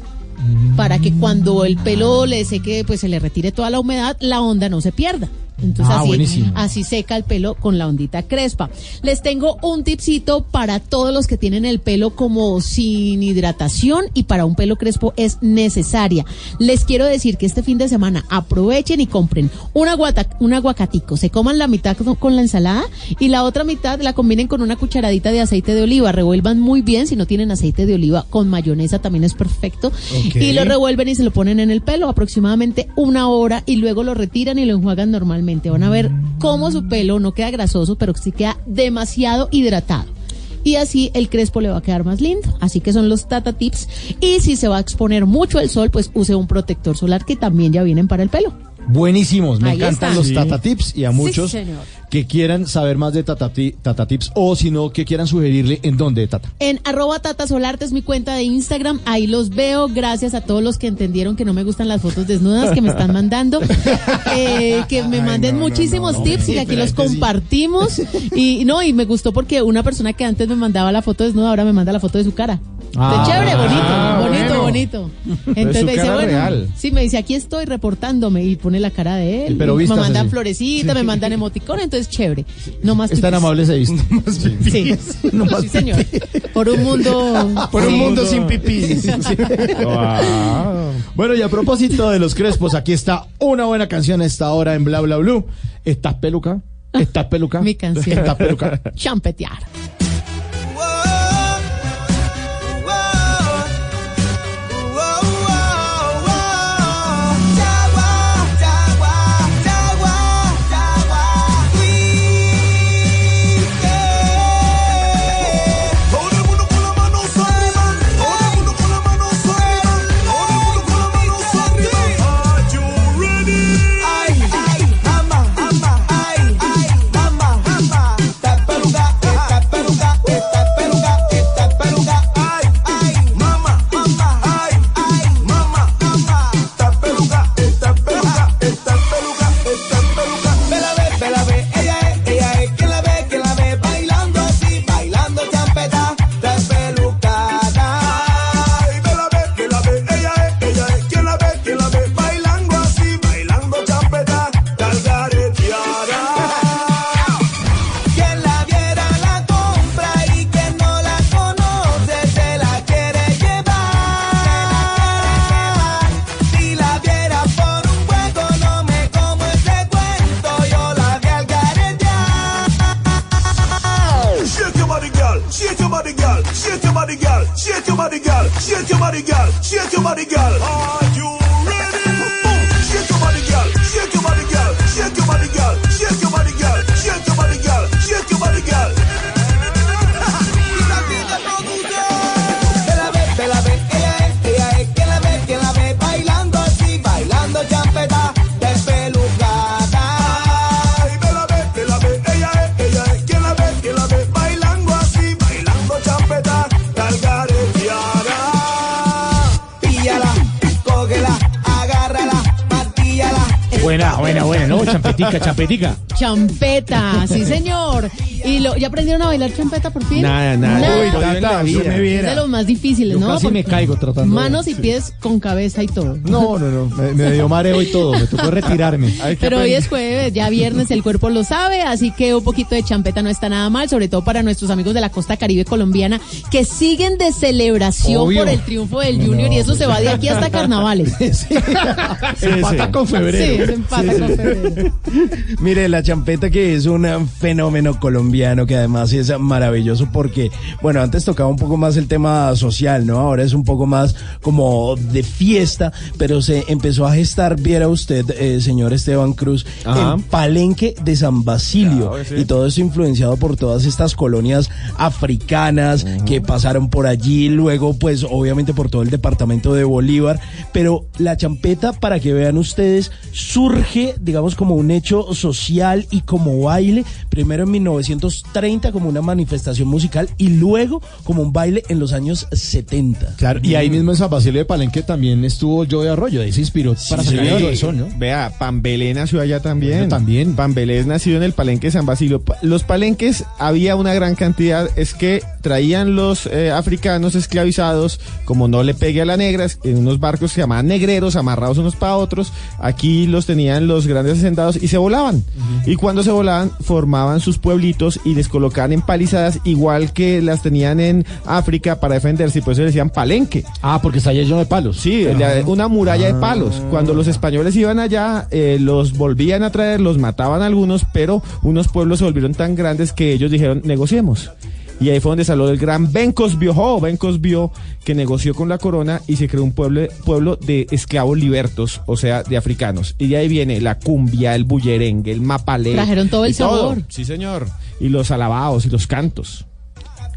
Speaker 6: Para que cuando el pelo le seque, pues se le retire toda la humedad, la onda no se pierda. Entonces
Speaker 4: Ah,
Speaker 6: así,
Speaker 4: buenísimo.
Speaker 6: así seca el pelo con la ondita crespa. Les tengo un tipcito para todos los que tienen el pelo como sin hidratación y para un pelo crespo es necesaria. Les quiero decir que este fin de semana aprovechen y compren un, aguata- un aguacatico, se coman la mitad con, la ensalada y la otra mitad la combinen con una cucharadita de aceite de oliva, revuelvan muy bien, si no tienen aceite de oliva con mayonesa también es perfecto y lo revuelven y se lo ponen en el pelo aproximadamente una hora y luego lo retiran y lo enjuagan normalmente. Van a ver cómo su pelo no queda grasoso, pero sí queda demasiado hidratado. Y así el crespo le va a quedar más lindo. Así que son los Tata Tips. Y si se va a exponer mucho el sol, pues use un protector solar que también ya vienen para el pelo.
Speaker 4: Buenísimos, me
Speaker 6: Ahí
Speaker 4: encantan los
Speaker 6: Sí.
Speaker 4: Tata Tips y a
Speaker 6: Sí,
Speaker 4: muchos
Speaker 6: señor.
Speaker 4: que quieran saber más de Tata, Ti- Tata Tips o si no, que quieran sugerirle en dónde, Tata.
Speaker 6: En arroba Tata Solarte es mi cuenta de Instagram. Ahí los veo. Gracias a todos los que entendieron que no me gustan las fotos desnudas que me están mandando. Eh, que me manden muchísimos tips y que aquí los compartimos. Y no, y me gustó porque una persona que antes me mandaba la foto desnuda ahora me manda la foto de su cara.
Speaker 4: Ah,
Speaker 6: Entonces, chévere, bonito,
Speaker 2: ah,
Speaker 6: bonito,
Speaker 2: Entonces,
Speaker 6: me dice, bueno,
Speaker 2: real.
Speaker 6: sí, me dice, aquí estoy reportándome y pone la cara de él.
Speaker 4: Pero
Speaker 6: me mandan
Speaker 4: así.
Speaker 6: florecitas, me mandan emoticones, entonces chévere. No más
Speaker 4: Es tan
Speaker 6: pipis.
Speaker 4: amable ese visto.
Speaker 6: Sí, sí, señor. Por un mundo.
Speaker 5: Por un
Speaker 6: Sí.
Speaker 5: mundo sin pipí.
Speaker 4: Bueno, y a propósito de los crespos, aquí está una buena canción a esta hora en Bla Bla Blue. ¿Estás peluca? ¿Estás peluca?
Speaker 6: Mi canción.
Speaker 4: ¿Estás peluca?
Speaker 6: Champetear.
Speaker 21: body, girl. Shake your body, girl. Shake your body, girl. Shake your body, girl. Shake your body, girl.
Speaker 22: Are you?
Speaker 23: Buena, buena, ¿no? Champetica, champetica.
Speaker 6: Champeta, sí señor. ¿Y lo, ya aprendieron a bailar champeta por fin?
Speaker 23: Nada, nada. Uy, me
Speaker 6: Es de los más difíciles,
Speaker 4: Yo
Speaker 6: ¿no?
Speaker 4: casi me caigo tratando.
Speaker 6: Manos y pies con cabeza y todo.
Speaker 4: No, no, no. Me, me dio mareo y todo. Me tocó retirarme.
Speaker 6: Pero hoy es jueves, ya viernes el cuerpo lo sabe, así que un poquito de champeta no está nada mal, sobre todo para nuestros amigos de la costa caribe colombiana que siguen de celebración
Speaker 4: Obvio.
Speaker 6: por el triunfo del Junior y eso se va de aquí hasta carnavales.
Speaker 5: Empata con febrero.
Speaker 6: Sí, se empata con febrero.
Speaker 5: Mire, la champeta que es un eh, fenómeno colombiano que además es maravilloso porque, bueno, antes tocaba un poco más el tema social, ¿no? Ahora es un poco más como de fiesta, pero se empezó a gestar, viera usted, eh, señor Esteban Cruz,
Speaker 2: Ajá.
Speaker 5: el palenque de San Basilio.
Speaker 2: Claro, sí.
Speaker 5: Y todo eso influenciado por todas estas colonias africanas que pasaron por allí, luego pues obviamente por todo el departamento de Bolívar, pero la champeta, para que vean ustedes, surge, digamos, como un hecho social y como baile, primero en 1930 como una manifestación musical y luego como un baile en los años 70.
Speaker 4: Claro, y ahí mismo en San Basilio de Palenque también estuvo Joey Arroyo, de ahí se inspiró para
Speaker 2: Sí,
Speaker 4: sacar todo eso, ¿no?
Speaker 2: Vea, Pambelé nació allá también.
Speaker 4: Bueno, también.
Speaker 2: Pambelé es nacido en el palenque de San Basilio. Los palenques había una gran cantidad, es que traían los eh, africanos esclavizados, como no le pegue a la negra, en unos barcos que se llamaban negreros, amarrados unos para otros. Aquí los tenían los grandes hacendados y se volaban. Y cuando se volaban, formaban sus pueblitos y les colocaban en palizadas, igual que las tenían en África para defenderse, y por eso le decían palenque.
Speaker 4: Ah, porque está lleno de palos.
Speaker 2: Sí, la- una muralla de palos. Cuando los españoles iban allá, eh, los volvían a traer, los mataban algunos, pero unos pueblos se volvieron tan grandes que ellos dijeron, negociemos. Y ahí fue donde salió el gran Bencos Biojó, Bencos Bio, que negoció con la corona y se creó un pueblo, pueblo de esclavos libertos, o sea, de africanos. Y de ahí viene la cumbia, el bullerengue, el mapalé.
Speaker 6: Trajeron todo el sabor.
Speaker 2: Sí, señor. Y los alabados y los cantos.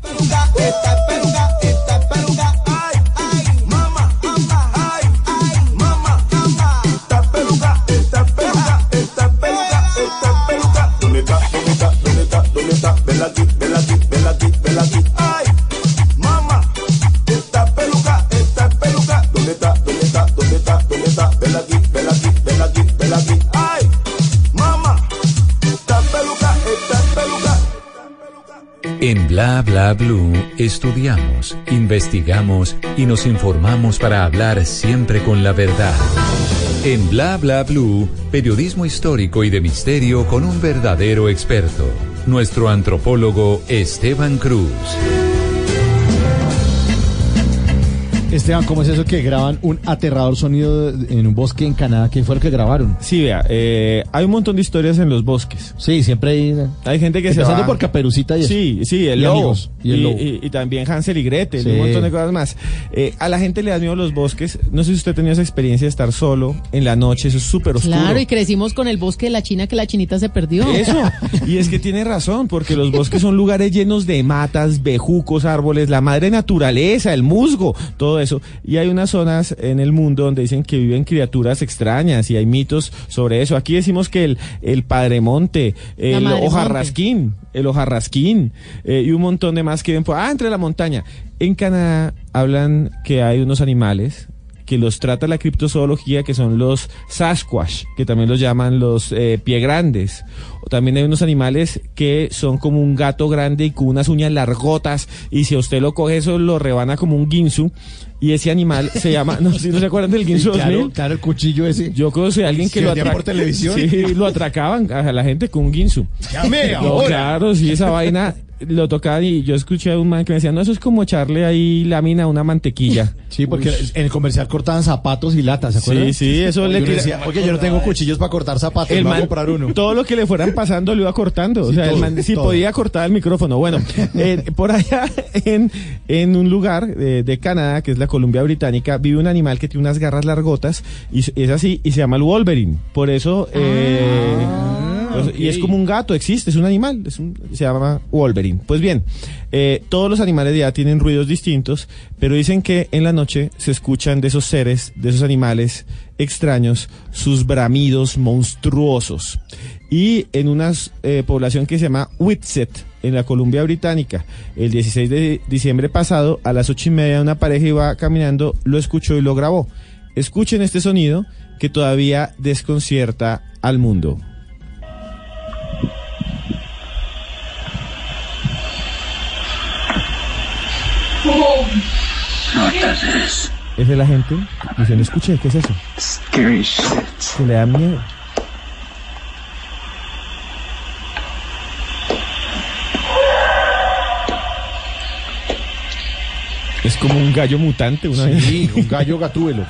Speaker 22: Esta peluca, esta peluca, ay, ay, mamá, mamá, ay, ay, mamá, mamá.
Speaker 21: Esta peluca, esta peluca, esta peluca, esta peluca. ¿Dónde está? ¿Dónde está? ¿Dónde está? Vela aquí, aquí,
Speaker 7: En Bla Bla Blue estudiamos, investigamos y nos informamos para hablar siempre con la verdad. En Bla Bla Blue, periodismo histórico y de misterio con un verdadero experto, nuestro antropólogo Esteban Cruz.
Speaker 4: Esteban, ¿cómo es eso que graban un aterrador sonido en un bosque en Canadá? ¿Qué fue lo que grabaron?
Speaker 2: Sí, vea, eh, hay un montón de historias en los bosques.
Speaker 4: Sí, siempre hay...
Speaker 2: Hay gente que se va...
Speaker 4: por Caperucita y eso.
Speaker 2: Sí, sí, el
Speaker 4: Y
Speaker 2: lobo.
Speaker 4: amigos, y el lobo.
Speaker 2: y- y también Hansel y Gretel,
Speaker 4: Sí.
Speaker 2: un montón de cosas más. Eh, a la gente le da miedo los bosques. No sé si usted ha tenido esa experiencia de estar solo en la noche, eso es súper oscuro.
Speaker 6: Claro, y crecimos con el bosque de la China que la chinita se perdió.
Speaker 2: Eso. Y es que tiene razón, porque los bosques son lugares llenos de matas, bejucos, árboles, la madre naturaleza, el musgo, todo eso. Y hay unas zonas en el mundo donde dicen que viven criaturas extrañas y hay mitos sobre eso. Aquí decimos que el, el padremonte, el
Speaker 6: madre
Speaker 2: hojarrasquín, el hojarrasquín eh, y un montón de más que ven por... Ah, entre la montaña. En Canadá hablan que hay unos animales que los trata la criptozoología, que son los Sasquatch, que también los llaman los eh, pie grandes. O también hay unos animales que son como un gato grande y con unas uñas largotas, y si a usted lo coge eso, lo rebana como un ginsu. Y ese animal se llama, no sé si no se acuerdan del ginsu
Speaker 4: Sí, claro,
Speaker 2: 2000.
Speaker 4: claro, el cuchillo ese.
Speaker 2: Yo conocí a alguien que
Speaker 4: ¿Se
Speaker 2: lo
Speaker 4: vendía
Speaker 2: atra-
Speaker 4: por televisión?
Speaker 2: Sí, lo atracaban a la gente con un ginsu.
Speaker 4: Llame
Speaker 2: No,
Speaker 4: ahora.
Speaker 2: claro, sí, esa vaina lo tocaban y yo escuché a un man que me decía, no, eso es como echarle ahí lámina a una mantequilla.
Speaker 4: Sí, porque en el comercial cortaban zapatos y latas, ¿se acuerdan?
Speaker 2: Sí, sí, eso le
Speaker 4: decía, Oye, yo no tengo cuchillos para cortar zapatos,
Speaker 2: El
Speaker 4: me voy a
Speaker 2: man,
Speaker 4: comprar uno.
Speaker 2: todo lo que le fueran pasando lo iba cortando. o sea, el man sí
Speaker 4: todo.
Speaker 2: podía cortar el micrófono. Bueno, eh, por allá en, en un lugar de, de Canadá, que es la Columbia Británica, vive un animal que tiene unas garras largotas y es así y se llama el Wolverine. Por eso, eh, pues, y es como un gato, existe, es un animal, es un- se llama Wolverine. Pues bien, eh, todos los animales ya tienen ruidos distintos, pero dicen que en la noche se escuchan de esos seres, de esos animales extraños, sus bramidos monstruosos. Y en una eh, población que se llama Whitsett, en la Columbia Británica, el 16 de diciembre pasado, a las ocho y media, una pareja iba caminando, lo escuchó y lo grabó. Escuchen este sonido que todavía desconcierta al mundo. Esa es la gente diciendo, escuche, ¿qué es eso?
Speaker 24: Scary shit.
Speaker 2: Que le da miedo. Es como un gallo mutante, una vez.
Speaker 4: Sí, un gallo gatúbelo.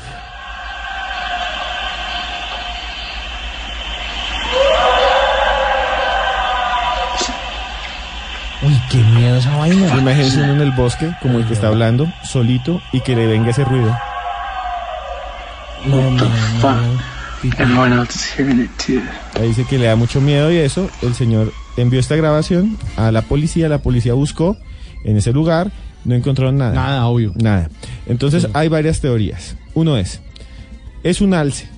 Speaker 2: Qué miedo esa vaina. Imagínense uno en el bosque, como el que está hablando, solito, y que le venga ese ruido.
Speaker 24: Hearing it too.
Speaker 2: Ahí dice que le da mucho miedo y eso, el señor envió esta grabación a la policía, la policía buscó en ese lugar, no encontraron nada.
Speaker 4: Nada, obvio.
Speaker 2: Nada. Entonces hay varias teorías. Uno es, es un alce,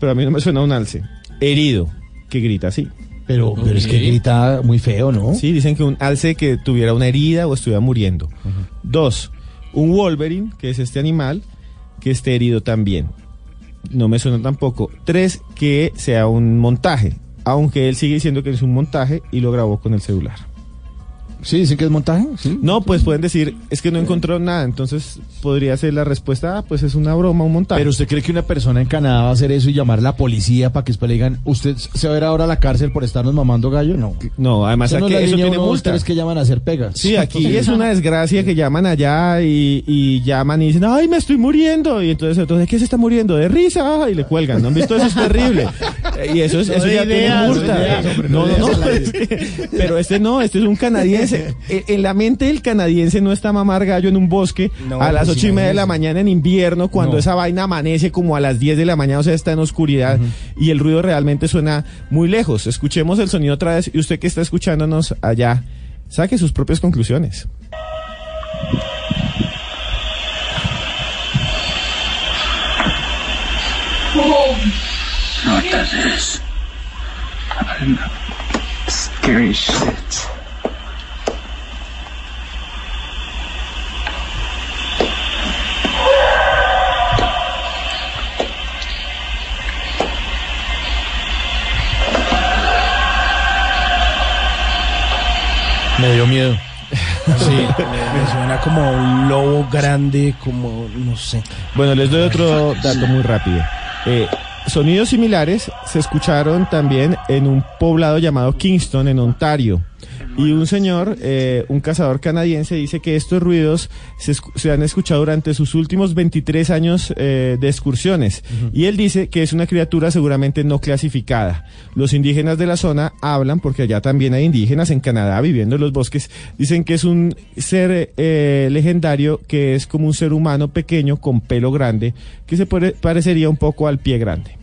Speaker 2: pero a mí no me suena un alce, herido, que grita así.
Speaker 4: Pero, pero es que grita muy feo, ¿no?
Speaker 2: Sí, dicen que un alce que tuviera una herida o estuviera muriendo. Dos, un Wolverine, que es este animal, que esté herido también. No me suena tampoco. Tres, que sea un montaje, aunque él sigue diciendo que es un montaje y lo grabó con el celular.
Speaker 4: Sí, dicen que es montaje. Sí.
Speaker 2: No, pues pueden decir, es que no encontró nada, entonces podría ser la respuesta, ah, pues es una broma, un montaje.
Speaker 4: Pero usted cree que una persona en Canadá va a hacer eso y llamar a la policía para que después le digan, ¿usted se va a ir ahora a la cárcel por estarnos mamando gallo? No.
Speaker 2: No, además
Speaker 4: no
Speaker 2: aquí
Speaker 4: la
Speaker 2: eso tiene multa.
Speaker 4: que llaman a hacer pegas.
Speaker 2: Sí, aquí es una desgracia que llaman allá y, y llaman y dicen, ay, me estoy muriendo. Y entonces, entonces, ¿qué se está muriendo? De risa. Y le cuelgan. ¿No han visto? Eso es terrible. Y eso, es, eso
Speaker 4: No
Speaker 2: ya tiene multa.
Speaker 4: no
Speaker 2: No,
Speaker 4: no
Speaker 2: no, no. es que- pero este no, este es un canadiense. En, en la mente del canadiense no está mamar gallo en un bosque
Speaker 4: No,
Speaker 2: a las
Speaker 4: pues
Speaker 2: ocho y media de la mañana en invierno cuando
Speaker 4: No.
Speaker 2: esa vaina amanece como a las 10 de la mañana, o sea, está en oscuridad y el ruido realmente suena muy lejos. Escuchemos el sonido otra vez y usted que está escuchándonos allá, saque sus propias conclusiones.
Speaker 24: What that is? I don't know. Scary shit.
Speaker 4: Me dio miedo.
Speaker 5: Sí, me, me suena como un lobo grande, como, no sé.
Speaker 2: Bueno, les doy otro dato muy rápido. Eh, sonidos similares se escucharon también en un poblado llamado Kingston, en Ontario. Y un señor, eh, un cazador canadiense, dice que estos ruidos se, han escuchado durante sus últimos 23 años eh, de excursiones. Y él dice que es una criatura seguramente no clasificada. Los indígenas de la zona hablan, porque allá también hay indígenas en Canadá viviendo en los bosques, dicen que es un ser eh, legendario que es como un ser humano pequeño con pelo grande, que se puede- parecería un poco al pie grande.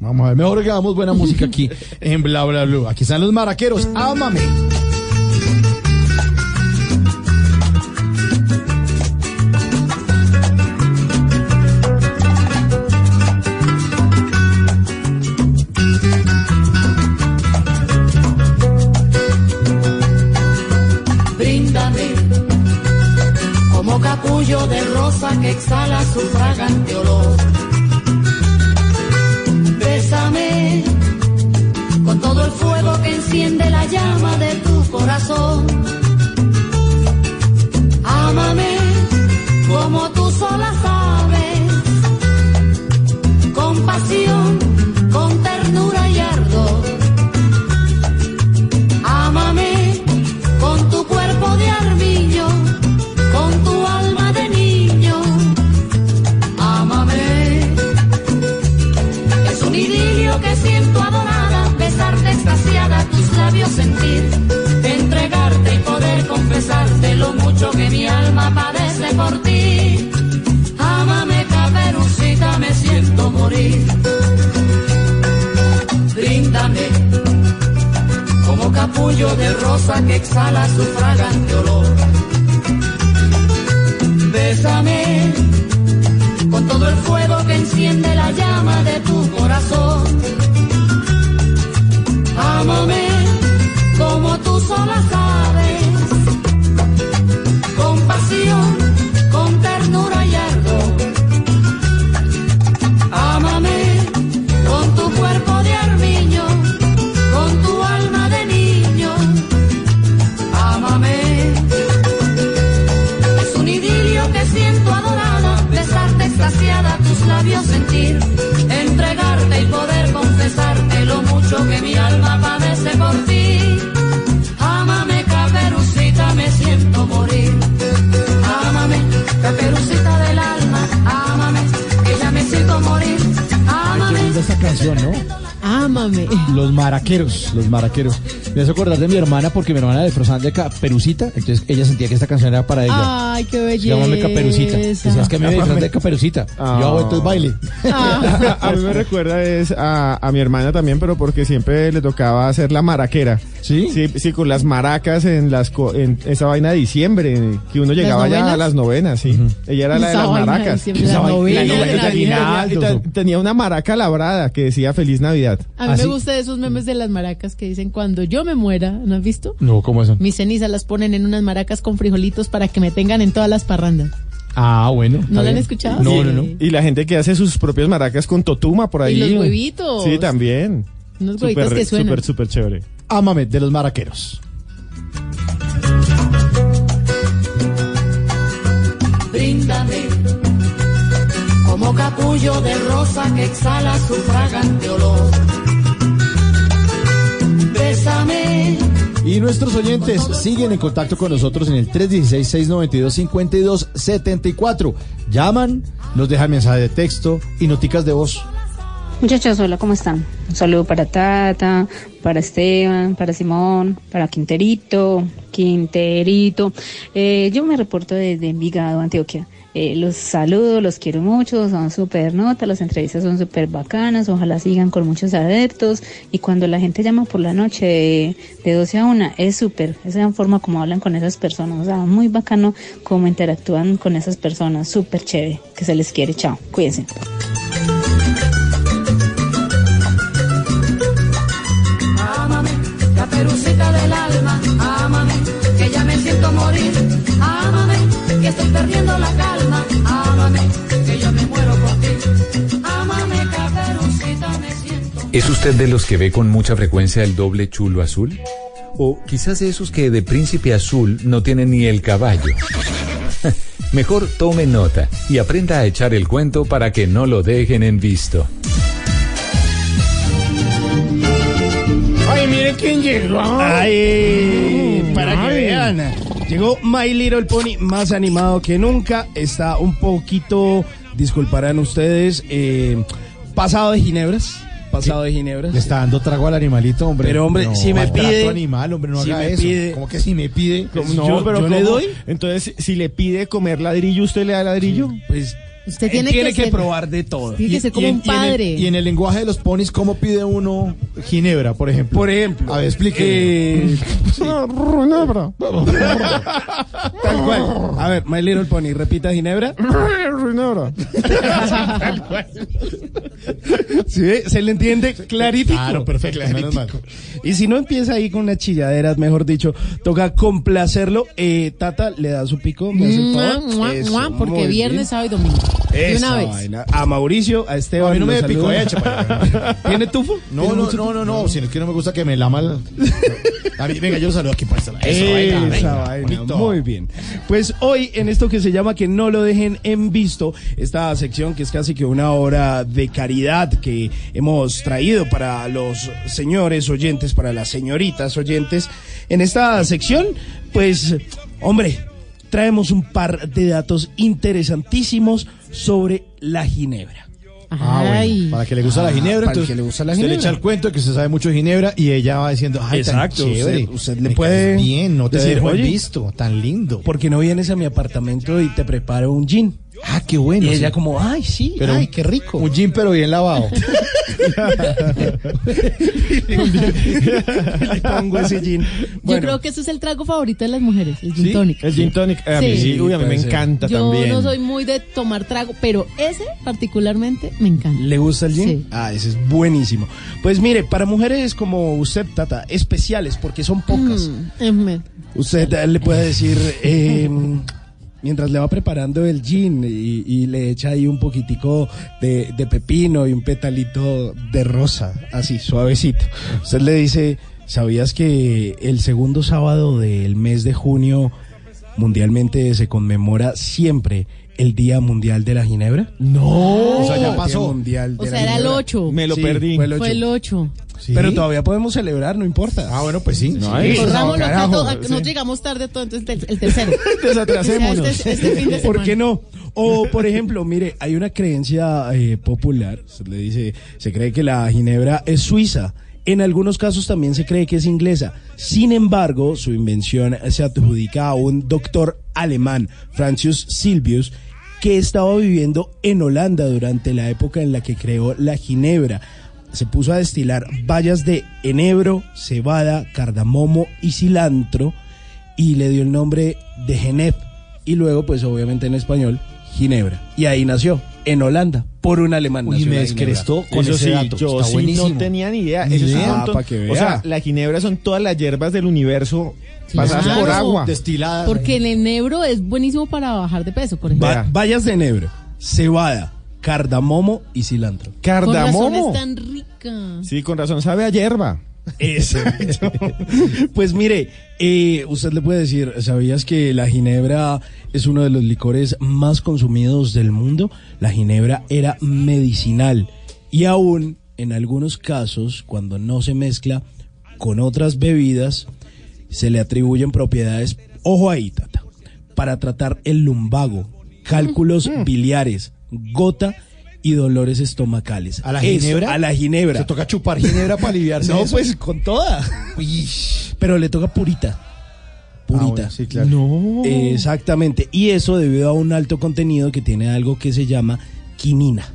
Speaker 4: Vamos a ver, mejor que hagamos buena música aquí en Bla Bla Blue. Aquí están los maraqueros. ¡Ámame!
Speaker 22: De rosa que exhala su fragante olor. Bésame con todo el fuego que enciende la llama de tu corazón. Ámame como tú sola sabes, con pasión,
Speaker 4: los maraqueros. Me hace acordar de mi hermana porque mi hermana disfrazaban de caperucita, entonces ella sentía que esta canción era para ella.
Speaker 6: Ay, qué belleza.
Speaker 4: Llámame caperucita. Decías que me disfrazan de caperucita.
Speaker 2: Ah.
Speaker 4: Yo hago entonces baile.
Speaker 2: a mí me recuerda es a, a mi hermana también, pero porque siempre le tocaba hacer la maraquera.
Speaker 4: ¿Sí?
Speaker 2: Sí, sí, con las maracas en las co- en esa vaina de diciembre, que uno llegaba ya a las novenas, sí. Ella era la de las
Speaker 6: de
Speaker 2: maracas.
Speaker 6: la novena de
Speaker 2: tenía, una maraca labrada que decía Feliz Navidad.
Speaker 6: A mí me gustan esos memes de las maracas que dicen cuando yo me muera, ¿no has visto?
Speaker 4: No, ¿cómo eso?
Speaker 6: Mis cenizas las ponen en unas maracas con frijolitos para que me tengan en todas las parrandas.
Speaker 4: Ah, bueno.
Speaker 6: ¿No la han escuchado?
Speaker 4: No,
Speaker 6: Sí.
Speaker 4: no, no.
Speaker 2: Y la gente que hace sus propias maracas con totuma por ahí.
Speaker 6: Y los huevitos.
Speaker 2: Sí, también.
Speaker 6: Unos huevitos que suenan.
Speaker 2: Súper, súper chévere.
Speaker 4: Ámame, de los maraqueros.
Speaker 25: Bríndame como capullo de rosa que exhala su fragante olor. Bésame
Speaker 4: Y nuestros oyentes siguen en contacto con nosotros en el 316-692-5274. Llaman, nos dejan mensaje de texto y noticas de voz.
Speaker 26: Muchachos, hola, ¿cómo están? Un saludo para Tata, para Esteban, para Simón, para Quinterito, Quinterito. Eh, yo me reporto desde Envigado, Antioquia. Eh, los saludo, los quiero mucho, son súper notas, las entrevistas son súper bacanas, ojalá sigan con muchos adeptos. Y cuando la gente llama por la noche de, de 12 a 1, es súper, esa forma como hablan con esas personas, o sea, muy bacano cómo interactúan con esas personas, súper chévere, que se les quiere, chao, cuídense.
Speaker 25: Caperucita del alma, ámame, que ya me siento morir. Ámame, que estoy perdiendo la calma. Ámame, que yo me muero por ti. Me siento.
Speaker 7: ¿Es usted de los que ve con mucha frecuencia el doble chulo azul? O quizás esos que de príncipe azul no tienen ni el caballo. Mejor tome nota y aprenda a echar el cuento para que no lo dejen en visto.
Speaker 5: Quién llegó. Ay, para que vean. Llegó My Little Pony más animado que nunca. Está un poquito, disculparán ustedes, eh, pasado de ginebras. Pasado de ginebras.
Speaker 4: Le está dando trago al animalito, hombre.
Speaker 5: Pero, hombre,
Speaker 4: No,
Speaker 5: si me pide-
Speaker 4: animal, hombre, no
Speaker 5: si
Speaker 4: haga
Speaker 5: me
Speaker 4: eso.
Speaker 5: pide-
Speaker 4: ¿Cómo que si me pide?
Speaker 2: No,
Speaker 5: Yo-
Speaker 2: pero
Speaker 5: yo le doy.
Speaker 2: Entonces, si le pide comer ladrillo, ¿usted le da ladrillo?
Speaker 5: Pues
Speaker 6: Usted tiene,
Speaker 5: tiene
Speaker 6: que,
Speaker 5: que
Speaker 6: ser-
Speaker 5: probar de todo.
Speaker 6: Tiene que ser como
Speaker 4: en-
Speaker 6: un
Speaker 4: y en el-
Speaker 6: padre.
Speaker 4: Y en, el lenguaje de los ponis, ¿cómo pide uno ginebra, por ejemplo?
Speaker 5: Por ejemplo.
Speaker 4: A ver, explique.
Speaker 5: Eh, Tal cual. A ver, My Little Pony, repita Ginebra. Tal cual. ¿Sí? ¿Se le entiende clarito?
Speaker 4: Claro, perfecto, menos mal.
Speaker 5: Y si no empieza ahí con unas chilladeras, mejor dicho, toca complacerlo. Eh, Tata, le da su pico, me hace el
Speaker 6: Mua,
Speaker 5: favor.
Speaker 6: mua,
Speaker 5: Eso,
Speaker 6: mua, porque viernes,
Speaker 5: bien.
Speaker 6: sábado y domingo.
Speaker 5: Esa
Speaker 6: una vez.
Speaker 5: vaina. A Mauricio, a Esteban.
Speaker 4: A mí no me
Speaker 5: saludo.
Speaker 4: eh.
Speaker 5: ¿Tiene tufo?
Speaker 4: No,
Speaker 5: ¿Tiene
Speaker 4: no, no, no, no, si es que no me gusta que me lama el... A mí, venga, yo lo saludo aquí para esta Eso, venga,
Speaker 5: Esa vaina, muy bien. Pues hoy en esto que se llama que no lo dejen en visto, esta sección que es casi que una hora de caridad que hemos traído para los señores oyentes, para las señoritas oyentes. En esta sección, pues, hombre, traemos un par de datos interesantísimos sobre la ginebra.
Speaker 4: Ah, bueno, para que le gusta la
Speaker 5: Ah,
Speaker 4: ginebra,
Speaker 5: para
Speaker 4: entonces
Speaker 5: que le gusta la
Speaker 4: usted le
Speaker 5: ginebra.
Speaker 4: echa el cuento de que se sabe mucho de ginebra y ella va diciendo, ay,
Speaker 5: Exacto,
Speaker 4: tan chévere.
Speaker 5: usted- usted le puede
Speaker 4: caes bien, no te
Speaker 5: decir,
Speaker 4: dejo
Speaker 5: "Oye,
Speaker 4: visto, tan lindo.
Speaker 5: ¿Por qué no vienes a mi apartamento y te preparo un gin?
Speaker 4: Ah, qué bueno.
Speaker 5: Y ella
Speaker 4: sí.
Speaker 5: como, ay, sí,
Speaker 4: Pero
Speaker 5: ay, qué rico.
Speaker 4: Un gin pero bien lavado.
Speaker 5: le pongo ese gin.
Speaker 6: Yo creo que ese es el trago favorito de las mujeres, el gin
Speaker 2: ¿Sí?
Speaker 6: tonic.
Speaker 2: El gin tonic. A mí
Speaker 6: Sí.
Speaker 2: uy, a mí me encanta
Speaker 6: Yo
Speaker 2: también.
Speaker 6: no soy muy de tomar trago, pero ese particularmente me encanta.
Speaker 5: ¿Le gusta el gin?
Speaker 6: Sí.
Speaker 5: Ah, ese es buenísimo. Pues mire, para mujeres como usted, Tata, especiales, porque son pocas.
Speaker 6: Mm,
Speaker 5: Usted le puede decir, eh, mientras le va preparando el gin y, y le echa ahí un poquitico de, de pepino y un petalito de rosa, así, suavecito. Usted le dice, ¿sabías que el segundo sábado del mes de junio mundialmente se conmemora siempre el Día Mundial de la Ginebra?
Speaker 2: No.
Speaker 5: O sea, ya pasó. Mundial
Speaker 6: O
Speaker 5: de
Speaker 6: sea,
Speaker 5: la
Speaker 6: era el
Speaker 5: Ginebra.
Speaker 6: 8.
Speaker 2: Me lo
Speaker 5: Sí,
Speaker 2: perdí.
Speaker 5: Fue el
Speaker 6: Fue el
Speaker 5: 8.
Speaker 6: 8.
Speaker 5: Pero todavía podemos celebrar, no importa.
Speaker 4: Ah, bueno, pues sí.
Speaker 2: No hay-
Speaker 6: Corramos los
Speaker 5: carajo,
Speaker 6: datos,
Speaker 5: sí.
Speaker 6: no llegamos tarde todo, entonces el, el tercero.
Speaker 2: Desatrasémonos.
Speaker 6: Este, este fin de
Speaker 5: ¿Por qué no? O, por ejemplo, mire, hay una creencia eh, popular, se le dice, se cree que la ginebra es suiza. En algunos casos también se cree que es inglesa. Sin embargo, su invención se adjudica a un doctor alemán, Francis Silvius, que estaba viviendo en Holanda durante la época en la que creó la ginebra. Se puso a destilar bayas de enebro, cebada, cardamomo y cilantro y le dio el nombre de Genep y luego pues obviamente en español Ginebra y ahí nació en Holanda por un alemán nació
Speaker 4: me descrestó con
Speaker 2: Eso
Speaker 4: ese
Speaker 2: sí,
Speaker 4: dato.
Speaker 2: yo
Speaker 4: Está
Speaker 2: sí
Speaker 4: buenísimo.
Speaker 2: no tenía ni idea.
Speaker 4: Ni
Speaker 2: Eso es.
Speaker 5: Ah, que
Speaker 2: o sea,
Speaker 5: vea.
Speaker 2: la ginebra son todas las hierbas del universo pasadas
Speaker 6: Claro.
Speaker 2: por agua.
Speaker 4: Destiladas.
Speaker 6: Porque el enebro es buenísimo para bajar de peso, por ejemplo.
Speaker 5: Ba- bayas de enebro cebada cardamomo y cilantro
Speaker 6: Con razón
Speaker 2: Cardamomo.
Speaker 6: es tan rica.
Speaker 2: Sí, con razón sabe a hierba.
Speaker 5: Exacto. pues mire, eh, usted le puede decir, ¿sabías que la ginebra es uno de los licores más consumidos del mundo? La ginebra era medicinal y aún en algunos casos, cuando no se mezcla con otras bebidas, se le atribuyen propiedades, ojo ahí, tata, para tratar el lumbago, cálculos biliares, gota y dolores estomacales.
Speaker 4: ¿A la
Speaker 5: Eso,
Speaker 4: ginebra?
Speaker 5: a la ginebra.
Speaker 4: Se toca chupar ginebra para aliviarse.
Speaker 5: No,
Speaker 4: eso?
Speaker 5: pues con toda. Pero le toca purita. Purita.
Speaker 4: Ah, bueno, sí, claro.
Speaker 2: No.
Speaker 5: Exactamente. Y eso debido a un alto contenido que tiene algo que se llama quinina.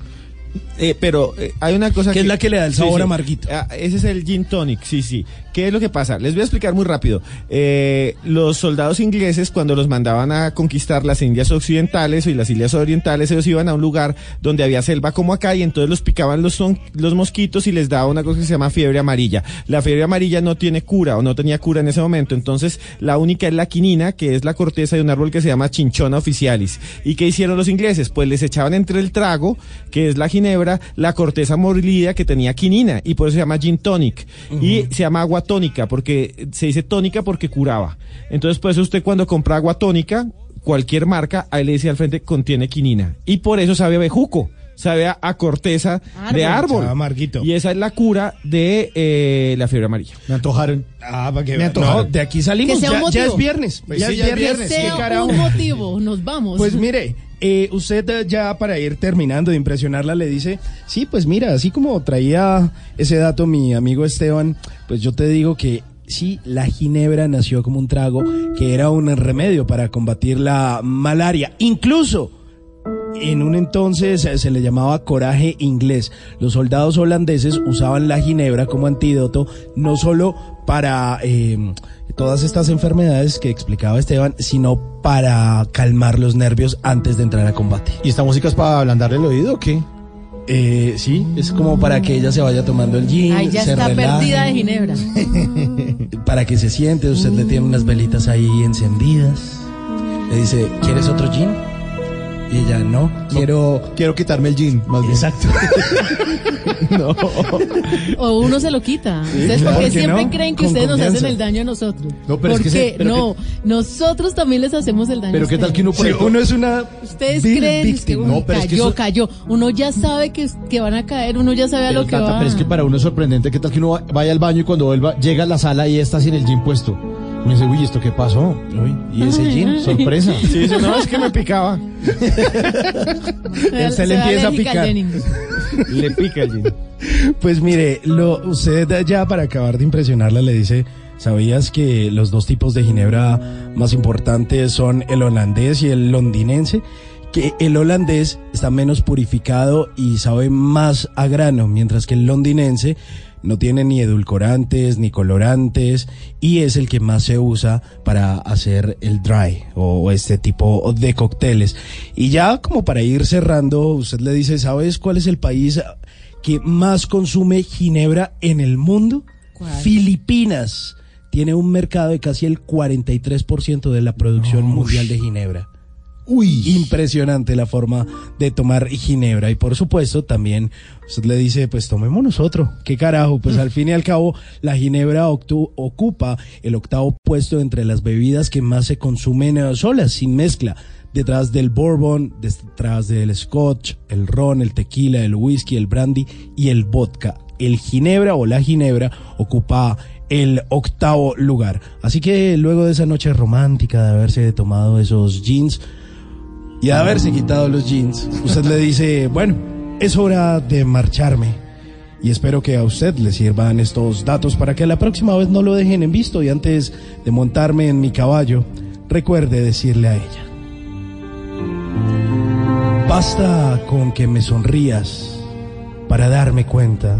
Speaker 2: Eh, pero eh, hay una cosa
Speaker 5: Que es la que le da el
Speaker 2: Sí,
Speaker 5: sabor
Speaker 2: sí.
Speaker 5: amarguito.
Speaker 2: Ah, ese es el gin tonic, sí, sí. ¿Qué es lo que pasa? Les voy a explicar muy rápido. Eh, los soldados ingleses, cuando los mandaban a conquistar las Indias Occidentales y las Indias Orientales, ellos iban a un lugar donde había selva como acá y entonces los picaban los, son- los mosquitos y les daba una cosa que se llama fiebre amarilla. La fiebre amarilla no tiene cura o no tenía cura en ese momento, entonces la única es la quinina, que es la corteza de un árbol que se llama chinchona officialis. ¿Y qué hicieron los ingleses? Pues les echaban entre el trago, que es la ginebra, la corteza molida que tenía quinina y por eso se llama gin tonic. Y se llama agua tónica, porque se dice tónica porque curaba. Entonces, por eso usted cuando compra agua tónica, cualquier marca, ahí le dice al frente contiene quinina. Y por eso sabe a bejuco, sabe a, a corteza de árbol.
Speaker 5: Sabe amarguito.
Speaker 2: Y esa es la cura de eh, la fiebre amarilla.
Speaker 4: Me antojaron.
Speaker 5: Ah, para que
Speaker 4: Me antojaron.
Speaker 5: No, de aquí salimos.
Speaker 6: Que sea
Speaker 5: ya,
Speaker 6: un
Speaker 5: ya
Speaker 6: motivo.
Speaker 5: es viernes.
Speaker 4: Pues
Speaker 5: ya
Speaker 4: sí,
Speaker 5: es
Speaker 4: ya es
Speaker 5: viernes.
Speaker 6: motivo, nos vamos.
Speaker 5: Pues mire, eh, usted ya para ir terminando de impresionarla le dice, sí, pues mira, así como traía ese dato mi amigo Esteban, pues yo te digo que sí, la ginebra nació como un trago que era un remedio para combatir la malaria. Incluso en un entonces se le llamaba coraje inglés. Los soldados holandeses usaban la ginebra como antídoto, no solo para eh, todas estas enfermedades que explicaba Esteban, sino para calmar los nervios antes de entrar a combate.
Speaker 4: ¿Y esta música es para ablandarle el oído o qué?
Speaker 5: Eh, sí, es como para que ella se vaya tomando el gin,
Speaker 6: Ay, ya
Speaker 5: se
Speaker 6: está
Speaker 5: relaje,
Speaker 6: perdida de Ginebra.
Speaker 5: para que se siente, usted le tiene unas velitas ahí encendidas. Le dice, ¿quieres otro gin? Y ella, no, quiero...
Speaker 4: Quiero quitarme el gin, más bien.
Speaker 5: Exacto.
Speaker 6: O uno se lo quita. Ustedes
Speaker 5: ¿por
Speaker 6: porque
Speaker 5: qué
Speaker 6: siempre
Speaker 5: no?
Speaker 6: creen que
Speaker 5: Con
Speaker 6: ustedes nos hacen el daño a nosotros.
Speaker 4: No, pero es que
Speaker 6: porque
Speaker 4: se- pero
Speaker 6: no, nosotros también les hacemos el daño.
Speaker 4: Pero
Speaker 6: a
Speaker 4: qué tal que uno, por
Speaker 5: Sí, uno es una...
Speaker 6: Ustedes creen que uy,
Speaker 4: No, pero es que
Speaker 6: cayó,
Speaker 4: eso-
Speaker 6: cayó. Uno ya sabe que, que van a caer, uno ya sabe a
Speaker 4: Pero,
Speaker 6: lo que
Speaker 4: Tata,
Speaker 6: va.
Speaker 4: pero es que para uno es sorprendente qué tal que uno va- vaya al baño y cuando vuelva llega a la sala y está sin el gin puesto. Uno dice, uy, ¿esto qué pasó?
Speaker 5: ¿Y ese gin?
Speaker 4: Sorpresa.
Speaker 2: Sí, dice, no, es que me picaba.
Speaker 5: Él se le empieza a picar.
Speaker 2: Le pica el gin.
Speaker 5: Pues mire, lo, usted ya para acabar de impresionarla le dice, ¿sabías que los dos tipos de ginebra más importantes son el holandés y el londinense? Que el holandés está menos purificado y sabe más a grano, mientras que el londinense no tiene ni edulcorantes ni colorantes y es el que más se usa para hacer el dry o este tipo de cócteles. Y ya como para ir cerrando, usted le dice, ¿sabes cuál es el país que más consume ginebra en el mundo? Filipinas. Tiene un mercado de casi el 43% de la producción mundial de ginebra. Uy. Impresionante la forma de tomar ginebra. Y por supuesto, también usted le dice, pues tomémonos otro. ¿Qué carajo? Pues al fin y al cabo, la ginebra ocupa el octavo puesto entre las bebidas que más se consumen solas, sin mezcla. Detrás del bourbon, detrás del scotch, el ron, el tequila, el whisky, el brandy y el vodka. El ginebra o la ginebra ocupa el octavo lugar. Así que luego de esa noche romántica de haberse tomado esos jeans, y de haberse quitado los jeans, usted le dice, bueno, es hora de marcharme. Y espero que a usted le sirvan estos datos para que la próxima vez no lo dejen en visto y antes de montarme en mi caballo, recuerde decirle a ella. Basta con que me sonrías para darme cuenta